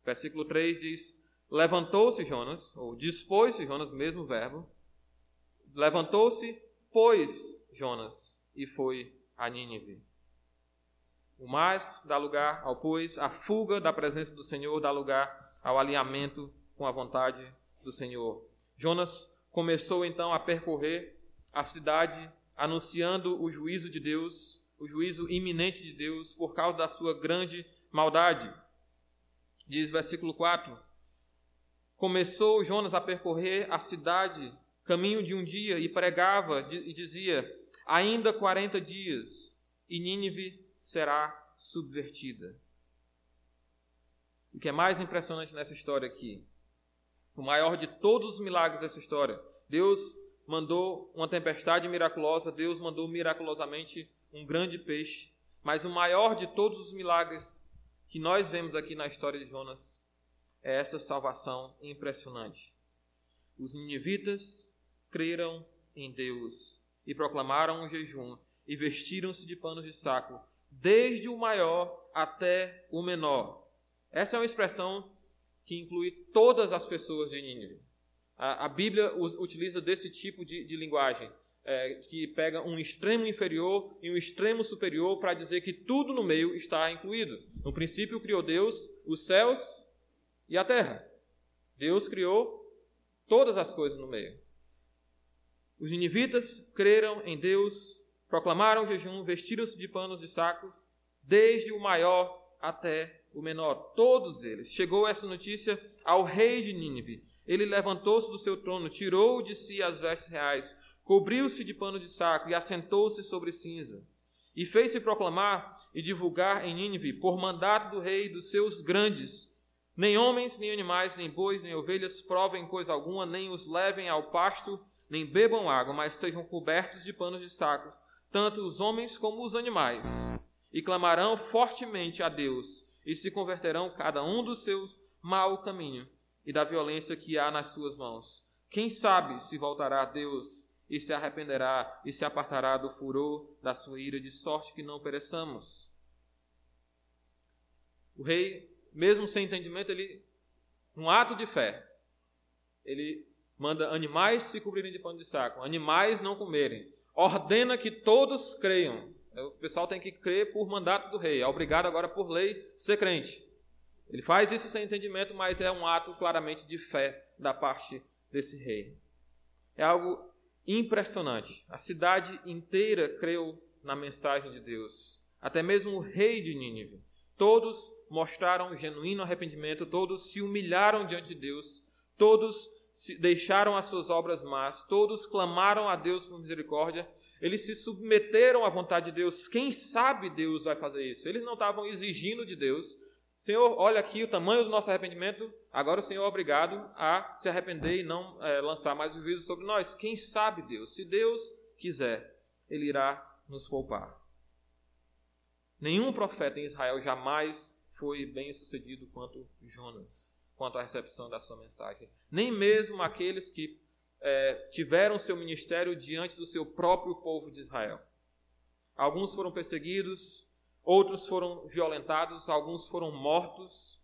Versículo 3 diz, levantou-se Jonas, ou dispôs-se Jonas, mesmo verbo, Levantou-se, pois, Jonas, e foi a Nínive. O mais dá lugar ao pois, a fuga da presença do Senhor dá lugar ao alinhamento com a vontade do Senhor. Jonas começou então a percorrer a cidade, anunciando o juízo de Deus, o juízo iminente de Deus, por causa da sua grande maldade. Diz versículo 4: Começou Jonas a percorrer a cidade caminho de um dia, e pregava e dizia: Ainda quarenta dias, e Nínive será subvertida. O que é mais impressionante nessa história aqui, o maior de todos os milagres dessa história, Deus mandou uma tempestade miraculosa, Deus mandou miraculosamente um grande peixe, mas o maior de todos os milagres que nós vemos aqui na história de Jonas é essa salvação impressionante. Os ninivitas creram em Deus e proclamaram um jejum e vestiram-se de panos de saco, desde o maior até o menor. Essa é uma expressão que inclui todas as pessoas de Nínive. A, a Bíblia utiliza desse tipo de, de linguagem, é, que pega um extremo inferior e um extremo superior para dizer que tudo no meio está incluído. No princípio criou Deus os céus e a terra. Deus criou todas as coisas no meio. Os ninivitas creram em Deus, proclamaram jejum, vestiram-se de panos de saco, desde o maior até o menor, todos eles. Chegou essa notícia ao rei de Nínive. Ele levantou-se do seu trono, tirou de si as vestes reais, cobriu-se de pano de saco e assentou-se sobre cinza. E fez-se proclamar e divulgar em Nínive, por mandato do rei dos seus grandes, nem homens, nem animais, nem bois, nem ovelhas provem coisa alguma, nem os levem ao pasto, nem bebam água, mas sejam cobertos de panos de saco, tanto os homens como os animais, e clamarão fortemente a Deus, e se converterão cada um do seus mau caminho e da violência que há nas suas mãos. Quem sabe se voltará a Deus e se arrependerá e se apartará do furor da sua ira, de sorte que não pereçamos. O rei, mesmo sem entendimento, ele, um ato de fé, ele manda animais se cobrirem de pano de saco, animais não comerem, ordena que todos creiam. O pessoal tem que crer por mandato do rei, é obrigado agora por lei ser crente. Ele faz isso sem entendimento, mas é um ato claramente de fé da parte desse rei. É algo impressionante. A cidade inteira creu na mensagem de Deus. Até mesmo o rei de Nínive. Todos mostraram genuíno arrependimento, todos se humilharam diante de Deus, todos deixaram as suas obras más, todos clamaram a Deus por misericórdia, eles se submeteram à vontade de Deus. Quem sabe Deus vai fazer isso? Eles não estavam exigindo de Deus. Senhor, olha aqui o tamanho do nosso arrependimento, agora o Senhor é obrigado a se arrepender e não é, lançar mais o juízo sobre nós. Quem sabe Deus? Se Deus quiser, Ele irá nos poupar. Nenhum profeta em Israel jamais foi bem sucedido quanto Jonas quanto à recepção da sua mensagem. Nem mesmo aqueles que é, tiveram seu ministério diante do seu próprio povo de Israel. Alguns foram perseguidos, outros foram violentados, alguns foram mortos,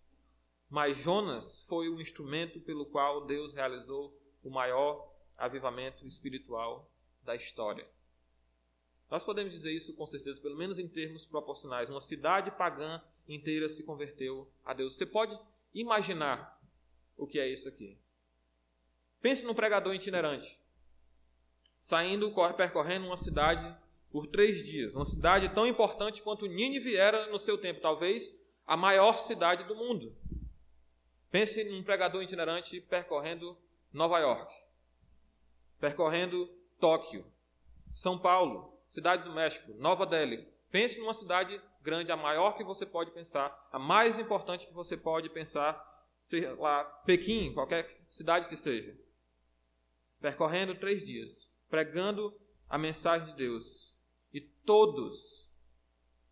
mas Jonas foi o instrumento pelo qual Deus realizou o maior avivamento espiritual da história. Nós podemos dizer isso com certeza, pelo menos em termos proporcionais. Uma cidade pagã inteira se converteu a Deus. Você pode imaginar o que é isso aqui. Pense num pregador itinerante, saindo, percorrendo uma cidade por três dias, uma cidade tão importante quanto Nínive era no seu tempo, talvez a maior cidade do mundo. Pense num pregador itinerante percorrendo Nova York, percorrendo Tóquio, São Paulo, Cidade do México, Nova Delhi. Pense numa cidade grande, a maior que você pode pensar, a mais importante que você pode pensar, seja lá Pequim, qualquer cidade que seja. Percorrendo três dias, pregando a mensagem de Deus. E todos,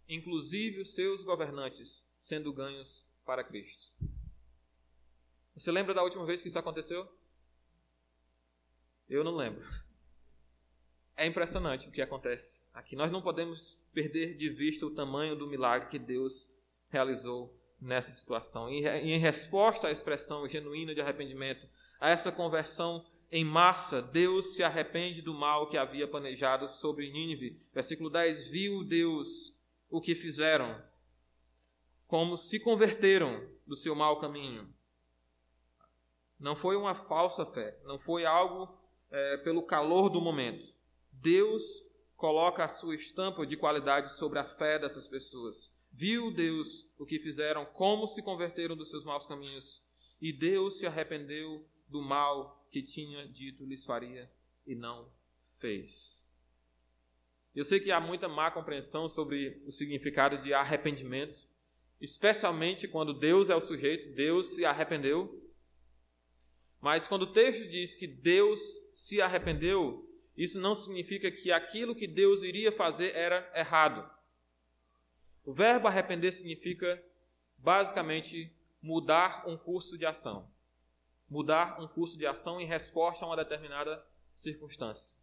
inclusive os seus governantes, sendo ganhos para Cristo. Você lembra da última vez que isso aconteceu? Eu não lembro. É impressionante o que acontece aqui. Nós não podemos perder de vista o tamanho do milagre que Deus realizou nessa situação. E em resposta à expressão genuína de arrependimento, a essa conversão em massa, Deus se arrepende do mal que havia planejado sobre Nínive. Versículo 10: Viu Deus o que fizeram, como se converteram do seu mau caminho. Não foi uma falsa fé, não foi algo é, pelo calor do momento. Deus coloca a sua estampa de qualidade sobre a fé dessas pessoas. Viu Deus o que fizeram, como se converteram dos seus maus caminhos, e Deus se arrependeu do mal que tinha dito lhes faria e não fez. Eu sei que há muita má compreensão sobre o significado de arrependimento, especialmente quando Deus é o sujeito, Deus se arrependeu. Mas quando o texto diz que Deus se arrependeu, isso não significa que aquilo que Deus iria fazer era errado. O verbo arrepender significa, basicamente, mudar um curso de ação. Mudar um curso de ação em resposta a uma determinada circunstância.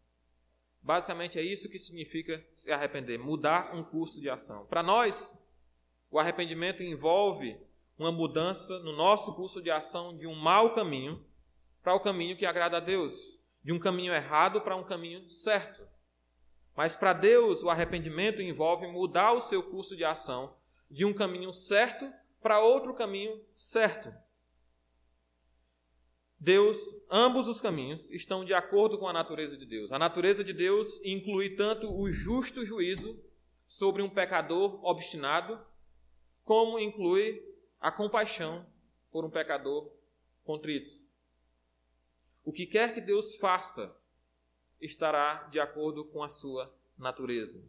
Basicamente é isso que significa se arrepender, mudar um curso de ação. Para nós, o arrependimento envolve uma mudança no nosso curso de ação de um mau caminho para o caminho que agrada a Deus de um caminho errado para um caminho certo. Mas para Deus, o arrependimento envolve mudar o seu curso de ação de um caminho certo para outro caminho certo. Deus, ambos os caminhos estão de acordo com a natureza de Deus. A natureza de Deus inclui tanto o justo juízo sobre um pecador obstinado, como inclui a compaixão por um pecador contrito. O que quer que Deus faça estará de acordo com a sua natureza.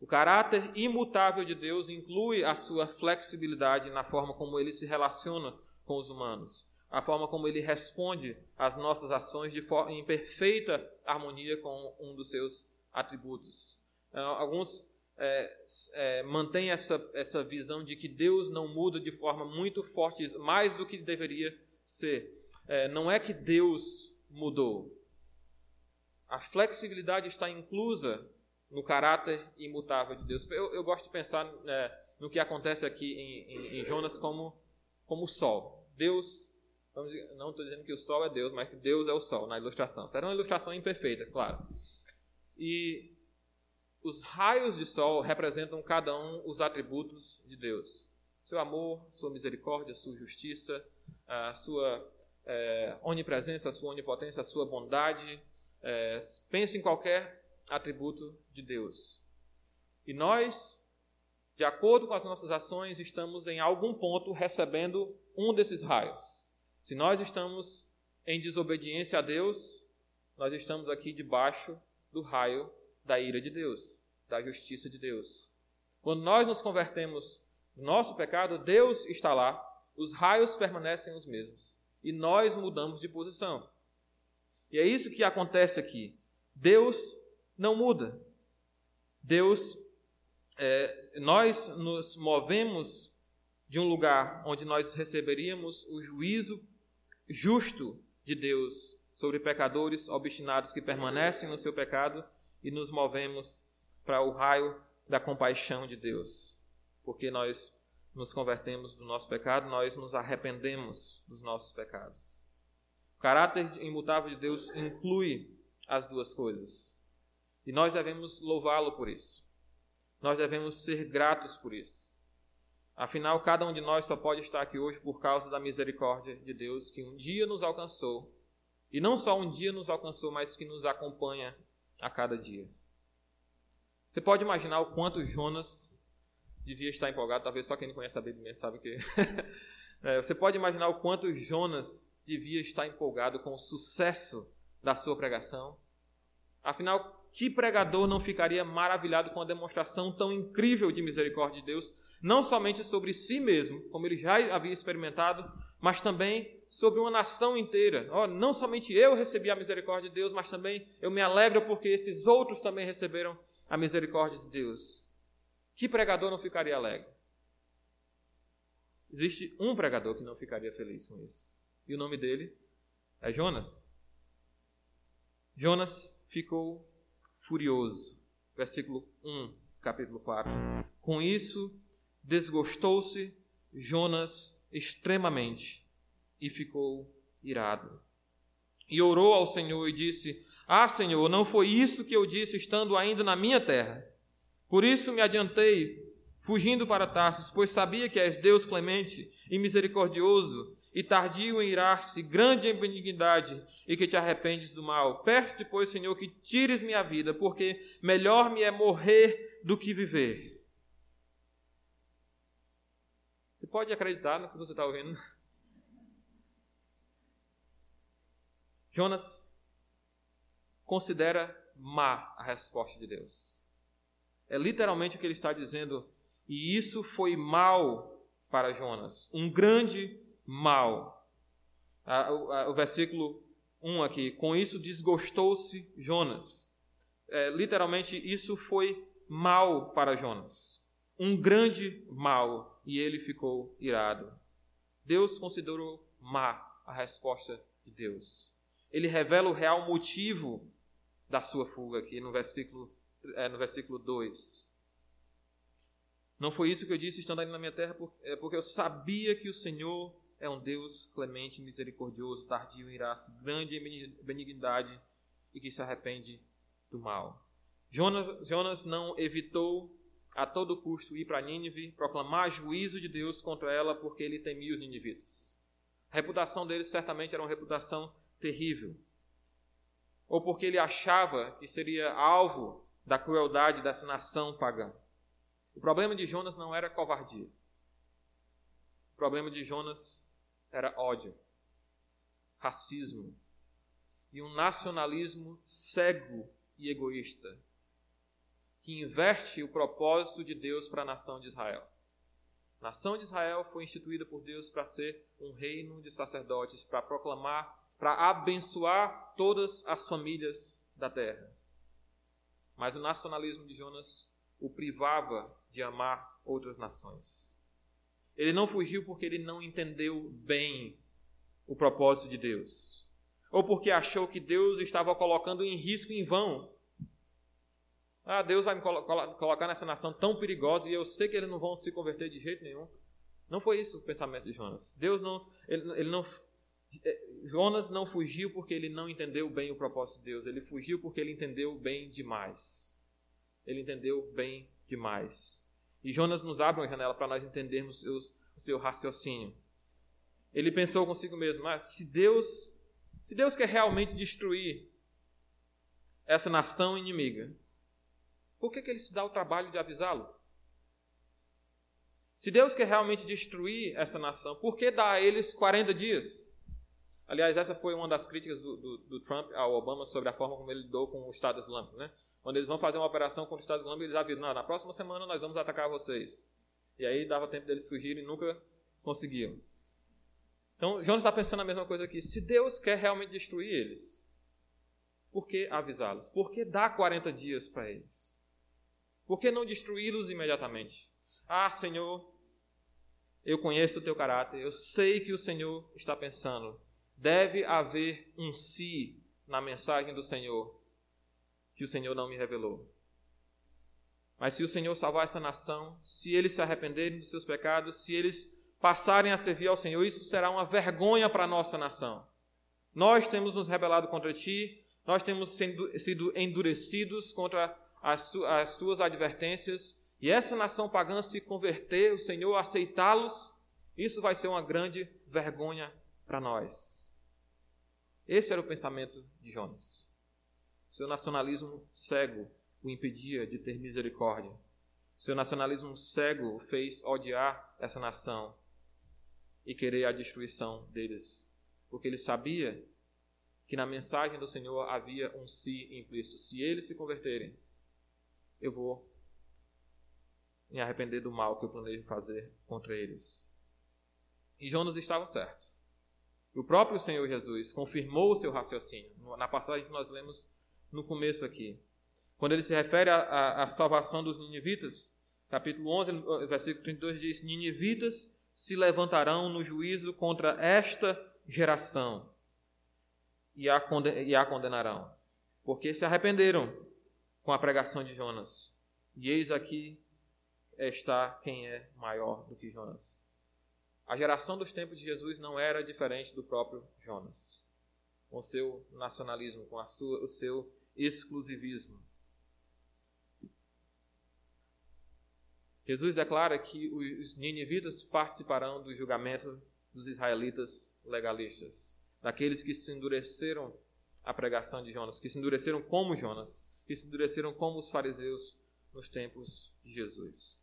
O caráter imutável de Deus inclui a sua flexibilidade na forma como ele se relaciona com os humanos, a forma como ele responde às nossas ações de em perfeita harmonia com um dos seus atributos. É, alguns é, é, mantêm essa, essa visão de que Deus não muda de forma muito forte, mais do que deveria ser. É, não é que Deus mudou. A flexibilidade está inclusa no caráter imutável de Deus. Eu, eu gosto de pensar é, no que acontece aqui em, em, em, Jonas como, como o sol. Deus, dizer, não estou dizendo que o sol é Deus, mas que Deus é o sol na ilustração. Será uma ilustração imperfeita, claro. E os raios de sol representam cada um os atributos de Deus: seu amor, sua misericórdia, sua justiça, a sua é, onipresença, a sua onipotência, a sua bondade. É, pense em qualquer atributo de Deus. E nós, de acordo com as nossas ações, estamos em algum ponto recebendo um desses raios. Se nós estamos em desobediência a Deus, nós estamos aqui debaixo do raio da ira de Deus, da justiça de Deus. Quando nós nos convertemos no nosso pecado, Deus está lá, os raios permanecem os mesmos e nós mudamos de posição. E é isso que acontece aqui. Deus não muda. Deus, é, nós nos movemos de um lugar onde nós receberíamos o juízo justo de Deus sobre pecadores obstinados que permanecem no seu pecado e nos movemos para o raio da compaixão de Deus, porque nós nos convertemos do nosso pecado, nós nos arrependemos dos nossos pecados. O caráter imutável de Deus inclui as duas coisas. E nós devemos louvá-lo por isso. Nós devemos ser gratos por isso. Afinal, cada um de nós só pode estar aqui hoje por causa da misericórdia de Deus que um dia nos alcançou. E não só um dia nos alcançou, mas que nos acompanha a cada dia. Você pode imaginar o quanto Jonas devia estar empolgado, talvez só quem não conhece a Bíblia sabe que. é, você pode imaginar o quanto Jonas devia estar empolgado com o sucesso da sua pregação. Afinal, que pregador não ficaria maravilhado com a demonstração tão incrível de misericórdia de Deus, não somente sobre si mesmo, como ele já havia experimentado, mas também sobre uma nação inteira. Oh, não somente eu recebi a misericórdia de Deus, mas também eu me alegro porque esses outros também receberam a misericórdia de Deus. Que pregador não ficaria alegre? Existe um pregador que não ficaria feliz com isso. E o nome dele é Jonas. Jonas ficou furioso. Versículo 1, capítulo 4. Com isso, desgostou-se Jonas extremamente e ficou irado. E orou ao Senhor e disse: ah, Senhor, não foi isso que eu disse estando ainda na minha terra. Por isso me adiantei, fugindo para Tarsus, pois sabia que és Deus clemente e misericordioso, e tardio em irar-se, grande em benignidade, e que te arrependes do mal. Peço-te, pois, Senhor, que tires minha vida, porque melhor me é morrer do que viver. Você pode acreditar no que você está ouvindo? Jonas considera má a resposta de Deus. É literalmente o que ele está dizendo, e isso foi mal para Jonas, um grande mal. O versículo 1 aqui, com isso desgostou-se Jonas. É, literalmente, isso foi mal para Jonas, um grande mal, e ele ficou irado. Deus considerou má a resposta de Deus. Ele revela o real motivo da sua fuga aqui no versículo, é, no versículo 2. Não foi isso que eu disse estando ali na minha terra, é porque eu sabia que o Senhor é um Deus clemente, misericordioso, tardio iraça, grande em benignidade e que se arrepende do mal. Jonas, Jonas não evitou a todo custo ir para Nínive, proclamar juízo de Deus contra ela, porque ele temia os ninivitas. A reputação deles certamente era uma reputação terrível ou porque ele achava que seria alvo da crueldade dessa nação pagã. O problema de Jonas não era covardia. O problema de Jonas era ódio, racismo e um nacionalismo cego e egoísta que inverte o propósito de Deus para a nação de Israel. A nação de Israel foi instituída por Deus para ser um reino de sacerdotes, para proclamar para abençoar todas as famílias da terra. Mas o nacionalismo de Jonas o privava de amar outras nações. Ele não fugiu porque ele não entendeu bem o propósito de Deus, ou porque achou que Deus estava colocando em risco em vão. Ah, Deus vai me colocar nessa nação tão perigosa e eu sei que eles não vão se converter de jeito nenhum. Não foi isso o pensamento de Jonas. Deus não, ele, ele não Jonas não fugiu porque ele não entendeu bem o propósito de Deus, ele fugiu porque ele entendeu bem demais. Ele entendeu bem demais. E Jonas nos abre uma janela para nós entendermos seus, o seu raciocínio. Ele pensou consigo mesmo: mas se Deus, se Deus quer realmente destruir essa nação inimiga, por que, que ele se dá o trabalho de avisá-lo? Se Deus quer realmente destruir essa nação, por que dá a eles 40 dias? Aliás, essa foi uma das críticas do, do, do Trump ao Obama sobre a forma como ele lidou com o Estado Islâmico. Né? Quando eles vão fazer uma operação contra o Estado Islâmico, eles avisam, na próxima semana nós vamos atacar vocês. E aí dava tempo deles fugirem e nunca conseguiam. Então, Jonas está pensando a mesma coisa aqui. Se Deus quer realmente destruir eles, por que avisá-los? Por que dar 40 dias para eles? Por que não destruí-los imediatamente? Ah, Senhor, eu conheço o teu caráter, eu sei que o Senhor está pensando. Deve haver um si na mensagem do Senhor que o Senhor não me revelou. Mas se o Senhor salvar essa nação, se eles se arrependerem dos seus pecados, se eles passarem a servir ao Senhor, isso será uma vergonha para a nossa nação. Nós temos nos rebelado contra ti, nós temos sido endurecidos contra as, tu, as tuas advertências, e essa nação pagã se converter, o Senhor aceitá-los, isso vai ser uma grande vergonha para nós. Esse era o pensamento de Jonas. Seu nacionalismo cego o impedia de ter misericórdia. Seu nacionalismo cego o fez odiar essa nação e querer a destruição deles, porque ele sabia que na mensagem do Senhor havia um si implícito. Se eles se converterem, eu vou me arrepender do mal que eu planejo fazer contra eles. E Jonas estava certo. O próprio Senhor Jesus confirmou o seu raciocínio na passagem que nós lemos no começo aqui. Quando ele se refere à, à salvação dos ninivitas, capítulo 11, versículo 32 diz: Ninivitas se levantarão no juízo contra esta geração e a, e a condenarão, porque se arrependeram com a pregação de Jonas. E eis aqui está quem é maior do que Jonas. A geração dos tempos de Jesus não era diferente do próprio Jonas, com seu nacionalismo, com a sua, o seu exclusivismo. Jesus declara que os ninivitas participarão do julgamento dos israelitas legalistas daqueles que se endureceram à pregação de Jonas, que se endureceram como Jonas, que se endureceram como os fariseus nos tempos de Jesus.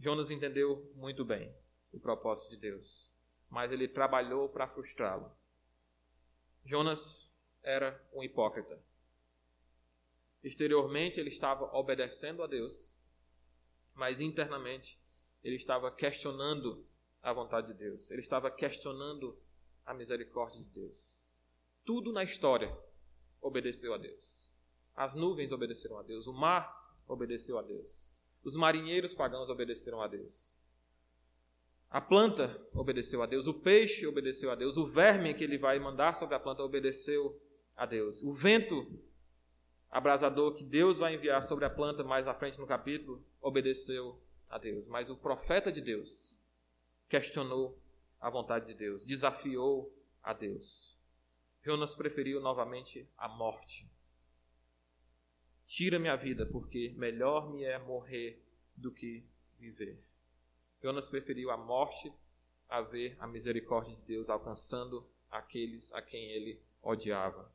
Jonas entendeu muito bem o propósito de Deus, mas ele trabalhou para frustrá-lo. Jonas era um hipócrita. Exteriormente ele estava obedecendo a Deus, mas internamente ele estava questionando a vontade de Deus. Ele estava questionando a misericórdia de Deus. Tudo na história obedeceu a Deus. As nuvens obedeceram a Deus, o mar obedeceu a Deus. Os marinheiros pagãos obedeceram a Deus. A planta obedeceu a Deus, o peixe obedeceu a Deus, o verme que ele vai mandar sobre a planta obedeceu a Deus. O vento abrasador que Deus vai enviar sobre a planta mais à frente no capítulo obedeceu a Deus. Mas o profeta de Deus questionou a vontade de Deus, desafiou a Deus. Jonas preferiu novamente a morte. Tira minha vida, porque melhor me é morrer do que viver. Jonas preferiu a morte a ver a misericórdia de Deus alcançando aqueles a quem ele odiava,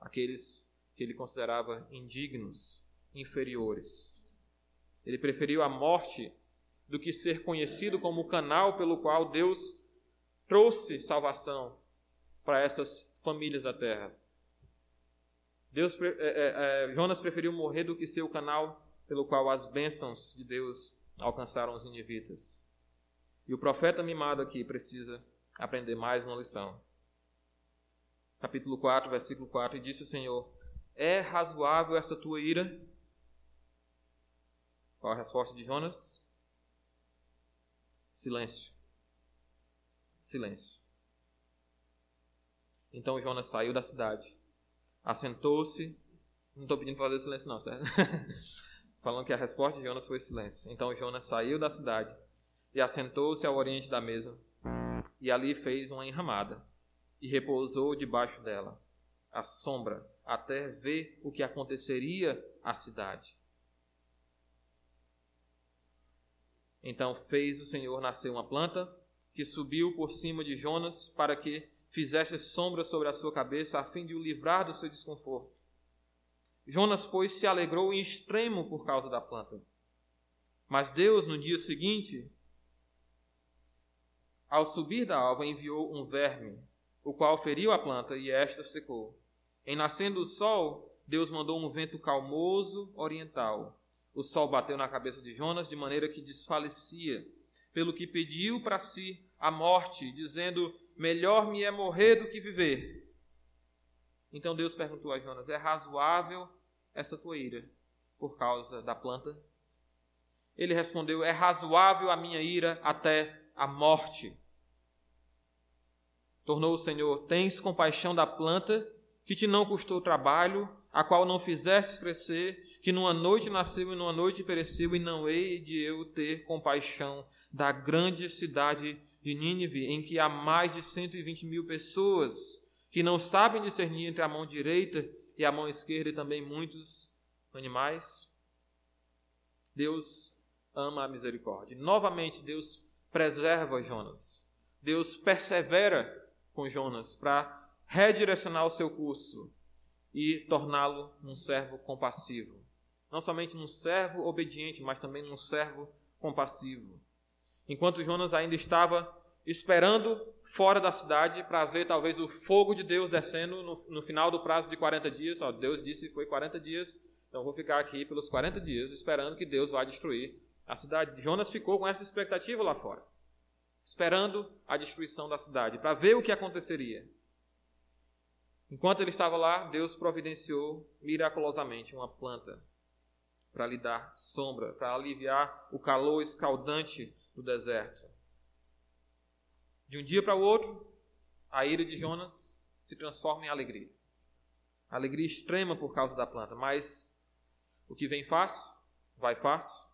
aqueles que ele considerava indignos, inferiores. Ele preferiu a morte do que ser conhecido como o canal pelo qual Deus trouxe salvação para essas famílias da terra. Deus, é, é, é, Jonas preferiu morrer do que ser o canal pelo qual as bênçãos de Deus alcançaram os ninivitas. E o profeta mimado aqui precisa aprender mais uma lição. Capítulo 4, versículo 4: E disse o Senhor: É razoável essa tua ira? Qual a resposta de Jonas? Silêncio silêncio. Então Jonas saiu da cidade, assentou-se. Não estou pedindo para fazer silêncio, não, certo? Falando que a resposta de Jonas foi silêncio. Então Jonas saiu da cidade e assentou-se ao oriente da mesa, e ali fez uma enramada, e repousou debaixo dela, à sombra, até ver o que aconteceria à cidade. Então fez o Senhor nascer uma planta que subiu por cima de Jonas para que fizesse sombra sobre a sua cabeça, a fim de o livrar do seu desconforto. Jonas, pois, se alegrou em extremo por causa da planta. Mas Deus, no dia seguinte, ao subir da alva, enviou um verme, o qual feriu a planta e esta secou. Em nascendo o sol, Deus mandou um vento calmoso oriental. O sol bateu na cabeça de Jonas de maneira que desfalecia, pelo que pediu para si a morte, dizendo: Melhor me é morrer do que viver. Então Deus perguntou a Jonas: É razoável essa tua ira por causa da planta? Ele respondeu: É razoável a minha ira até a morte. Tornou o Senhor: Tens compaixão da planta que te não custou trabalho, a qual não fizestes crescer, que numa noite nasceu e numa noite pereceu, e não hei de eu ter compaixão da grande cidade de Nínive, em que há mais de 120 mil pessoas que não sabem discernir entre a mão direita e a mão esquerda, e também muitos animais. Deus ama a misericórdia. Novamente, Deus preserva Jonas. Deus persevera com Jonas para redirecionar o seu curso e torná-lo um servo compassivo. Não somente um servo obediente, mas também um servo compassivo enquanto Jonas ainda estava esperando fora da cidade para ver talvez o fogo de Deus descendo no, no final do prazo de 40 dias. Ó, Deus disse que foi 40 dias, então vou ficar aqui pelos 40 dias esperando que Deus vá destruir a cidade. Jonas ficou com essa expectativa lá fora, esperando a destruição da cidade, para ver o que aconteceria. Enquanto ele estava lá, Deus providenciou miraculosamente uma planta para lhe dar sombra, para aliviar o calor escaldante do deserto. De um dia para o outro, a ira de Jonas se transforma em alegria. Alegria extrema por causa da planta, mas o que vem fácil, vai fácil.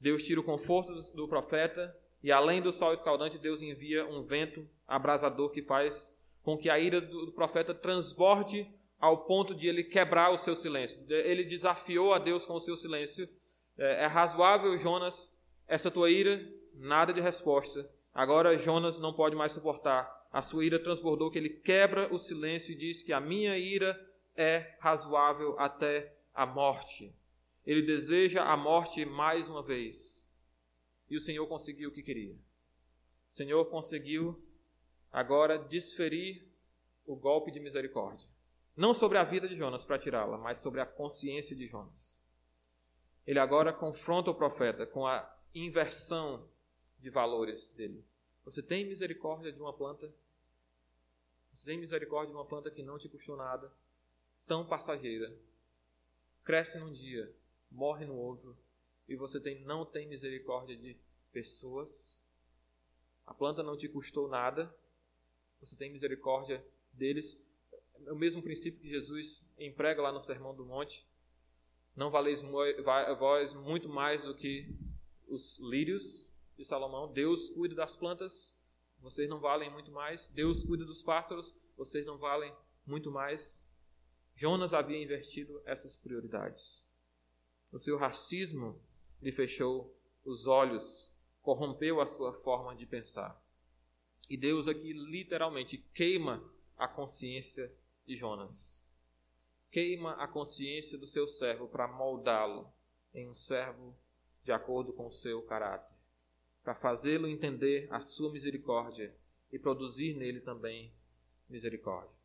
Deus tira o conforto do profeta e além do sol escaldante, Deus envia um vento abrasador que faz com que a ira do profeta transborde ao ponto de ele quebrar o seu silêncio. Ele desafiou a Deus com o seu silêncio. É, é razoável, Jonas, essa tua ira, nada de resposta. Agora Jonas não pode mais suportar. A sua ira transbordou que ele quebra o silêncio e diz que a minha ira é razoável até a morte. Ele deseja a morte mais uma vez. E o Senhor conseguiu o que queria. O Senhor conseguiu agora desferir o golpe de misericórdia. Não sobre a vida de Jonas para tirá-la, mas sobre a consciência de Jonas. Ele agora confronta o profeta com a inversão de valores dele. Você tem misericórdia de uma planta? Você tem misericórdia de uma planta que não te custou nada, tão passageira, cresce num dia, morre no outro, e você tem, não tem misericórdia de pessoas? A planta não te custou nada, você tem misericórdia deles? É o mesmo princípio que Jesus emprega lá no Sermão do Monte. Não valeis vós muito mais do que os lírios de Salomão. Deus cuida das plantas, vocês não valem muito mais. Deus cuida dos pássaros, vocês não valem muito mais. Jonas havia invertido essas prioridades. O seu racismo lhe fechou os olhos, corrompeu a sua forma de pensar. E Deus aqui literalmente queima a consciência de Jonas. Queima a consciência do seu servo para moldá-lo em um servo de acordo com o seu caráter, para fazê-lo entender a sua misericórdia e produzir nele também misericórdia.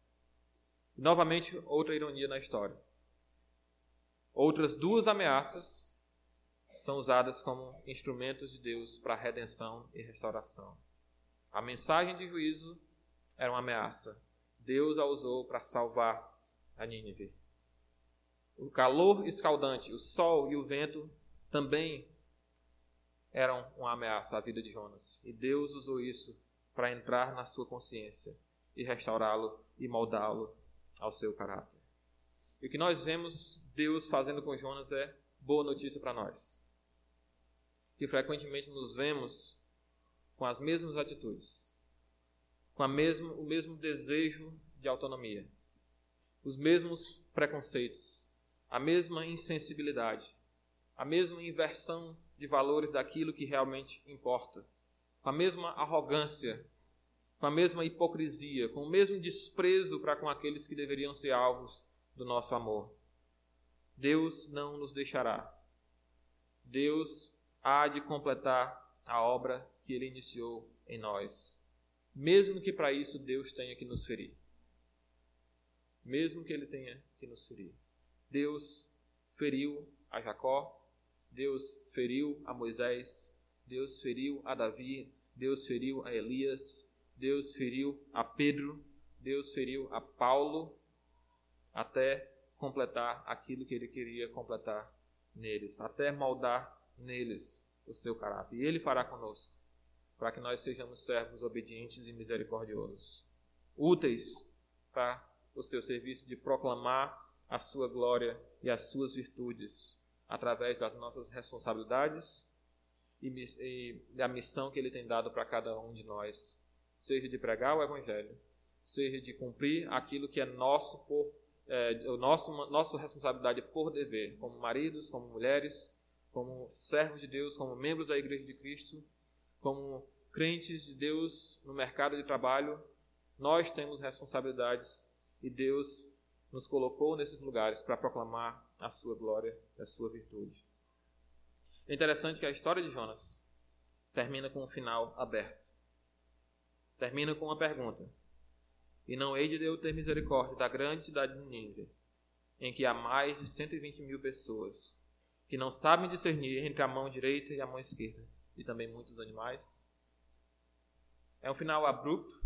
E, novamente, outra ironia na história. Outras duas ameaças são usadas como instrumentos de Deus para redenção e restauração. A mensagem de juízo era uma ameaça. Deus a usou para salvar a Nínive. O calor escaldante, o sol e o vento também eram uma ameaça à vida de Jonas. E Deus usou isso para entrar na sua consciência e restaurá-lo e moldá-lo ao seu caráter. E o que nós vemos Deus fazendo com Jonas é boa notícia para nós. Que frequentemente nos vemos com as mesmas atitudes, com a mesmo, o mesmo desejo de autonomia, os mesmos preconceitos, a mesma insensibilidade, a mesma inversão de valores daquilo que realmente importa, com a mesma arrogância, com a mesma hipocrisia, com o mesmo desprezo para com aqueles que deveriam ser alvos do nosso amor. Deus não nos deixará. Deus há de completar a obra que ele iniciou em nós, mesmo que para isso Deus tenha que nos ferir. Mesmo que ele tenha que nos ferir. Deus feriu a Jacó, Deus feriu a Moisés, Deus feriu a Davi, Deus feriu a Elias, Deus feriu a Pedro, Deus feriu a Paulo, até completar aquilo que ele queria completar neles, até moldar neles o seu caráter. E ele fará conosco, para que nós sejamos servos obedientes e misericordiosos, úteis para o seu serviço de proclamar a sua glória e as suas virtudes através das nossas responsabilidades e, e da missão que ele tem dado para cada um de nós, seja de pregar o evangelho, seja de cumprir aquilo que é nosso por é, o nosso, nossa responsabilidade por dever, como maridos, como mulheres, como servos de Deus, como membros da Igreja de Cristo, como crentes de Deus no mercado de trabalho, nós temos responsabilidades e Deus nos colocou nesses lugares para proclamar a sua glória a sua virtude. É interessante que a história de Jonas termina com um final aberto. Termina com uma pergunta: e não hei de Deus ter misericórdia da grande cidade de Nínive, em que há mais de 120 mil pessoas que não sabem discernir entre a mão direita e a mão esquerda, e também muitos animais. É um final abrupto,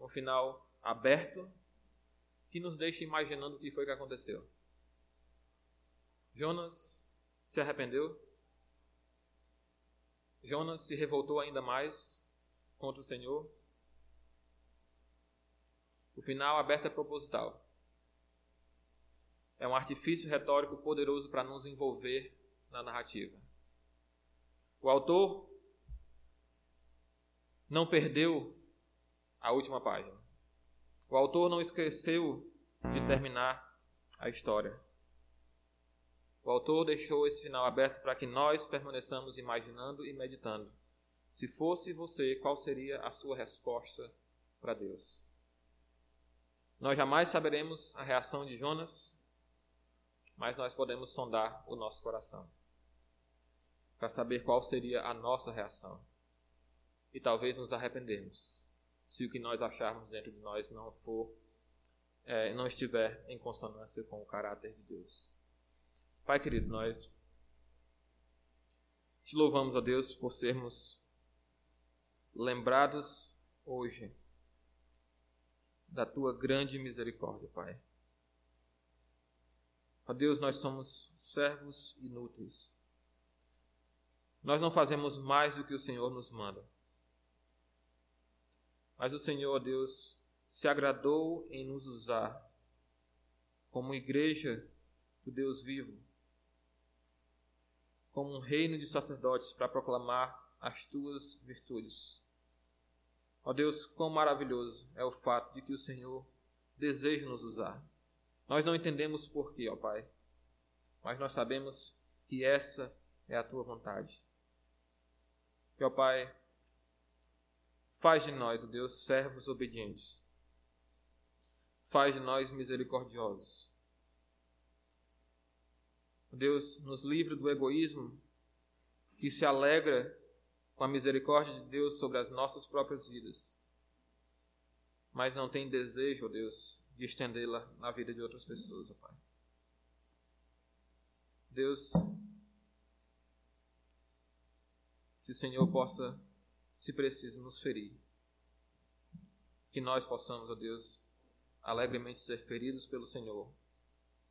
um final aberto, que nos deixa imaginando o que foi que aconteceu. Jonas se arrependeu. Jonas se revoltou ainda mais contra o Senhor. O final aberto é proposital. É um artifício retórico poderoso para nos envolver na narrativa. O autor não perdeu a última página. O autor não esqueceu de terminar a história. O autor deixou esse final aberto para que nós permaneçamos imaginando e meditando. Se fosse você, qual seria a sua resposta para Deus? Nós jamais saberemos a reação de Jonas, mas nós podemos sondar o nosso coração para saber qual seria a nossa reação e talvez nos arrependermos se o que nós acharmos dentro de nós não for é, não estiver em consonância com o caráter de Deus. Pai querido, nós te louvamos a Deus por sermos lembrados hoje da tua grande misericórdia, Pai. Ó Deus, nós somos servos inúteis. Nós não fazemos mais do que o Senhor nos manda. Mas o Senhor, Deus, se agradou em nos usar como igreja do Deus vivo, como um reino de sacerdotes para proclamar as tuas virtudes. Ó Deus, quão maravilhoso é o fato de que o Senhor deseja nos usar. Nós não entendemos porquê, ó Pai, mas nós sabemos que essa é a tua vontade. Que, ó Pai, faz de nós, ó Deus, servos obedientes. Faz de nós misericordiosos. Deus, nos livre do egoísmo que se alegra com a misericórdia de Deus sobre as nossas próprias vidas, mas não tem desejo, ó Deus, de estendê-la na vida de outras pessoas, ó Pai. Deus, que o Senhor possa, se preciso, nos ferir. Que nós possamos, ó Deus, alegremente ser feridos pelo Senhor,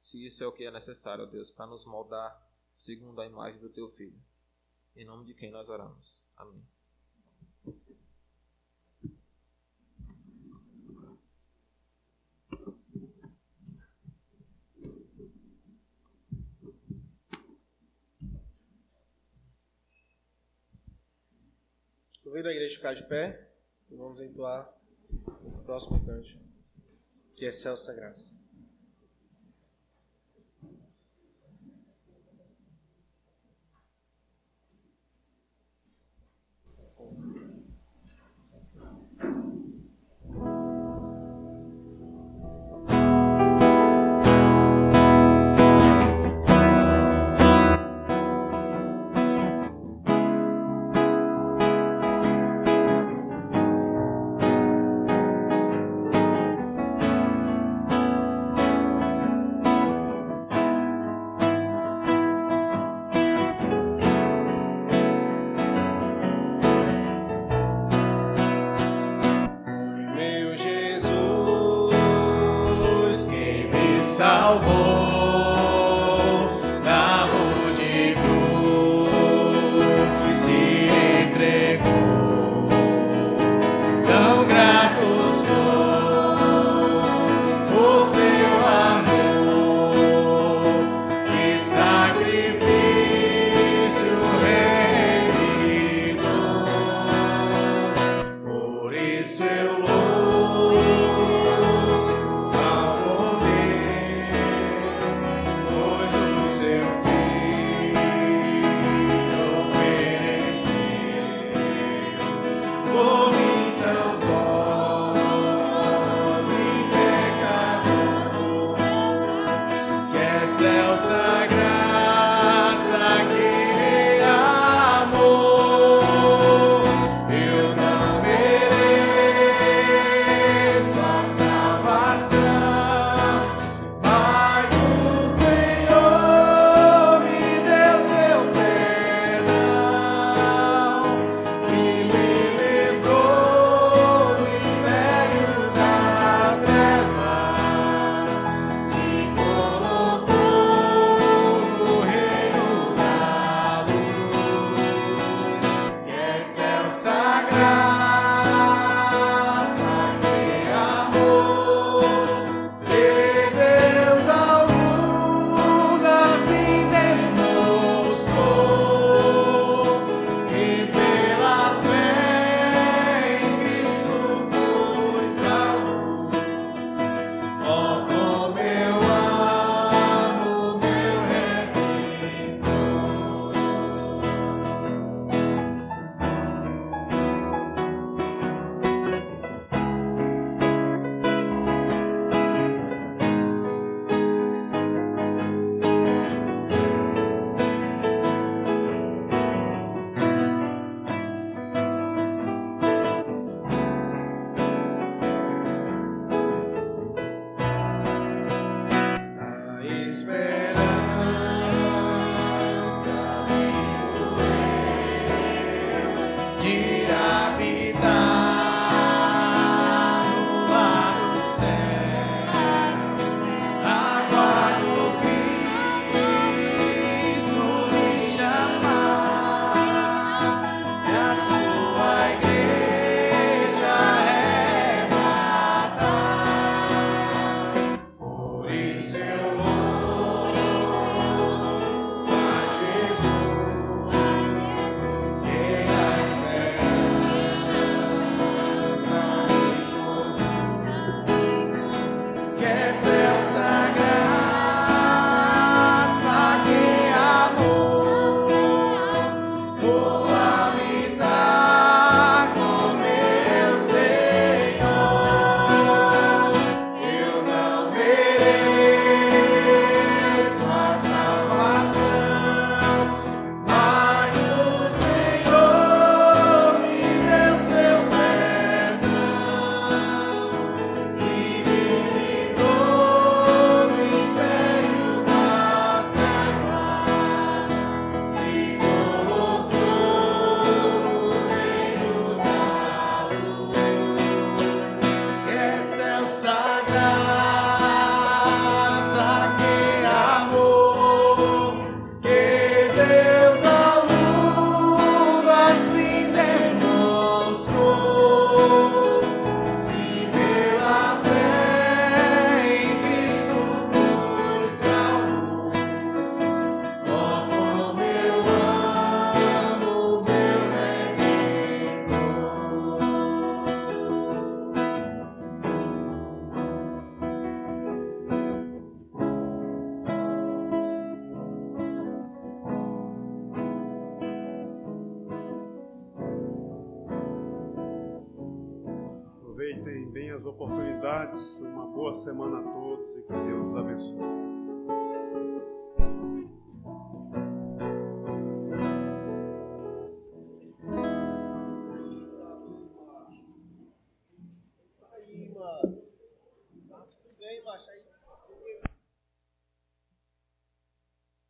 se isso é o que é necessário, ó Deus, para nos moldar segundo a imagem do Teu Filho. Em nome de quem nós oramos. Amém. Convido a igreja ficar de pé e vamos entoar esse próximo cântico, que é Celsa Graça. Semana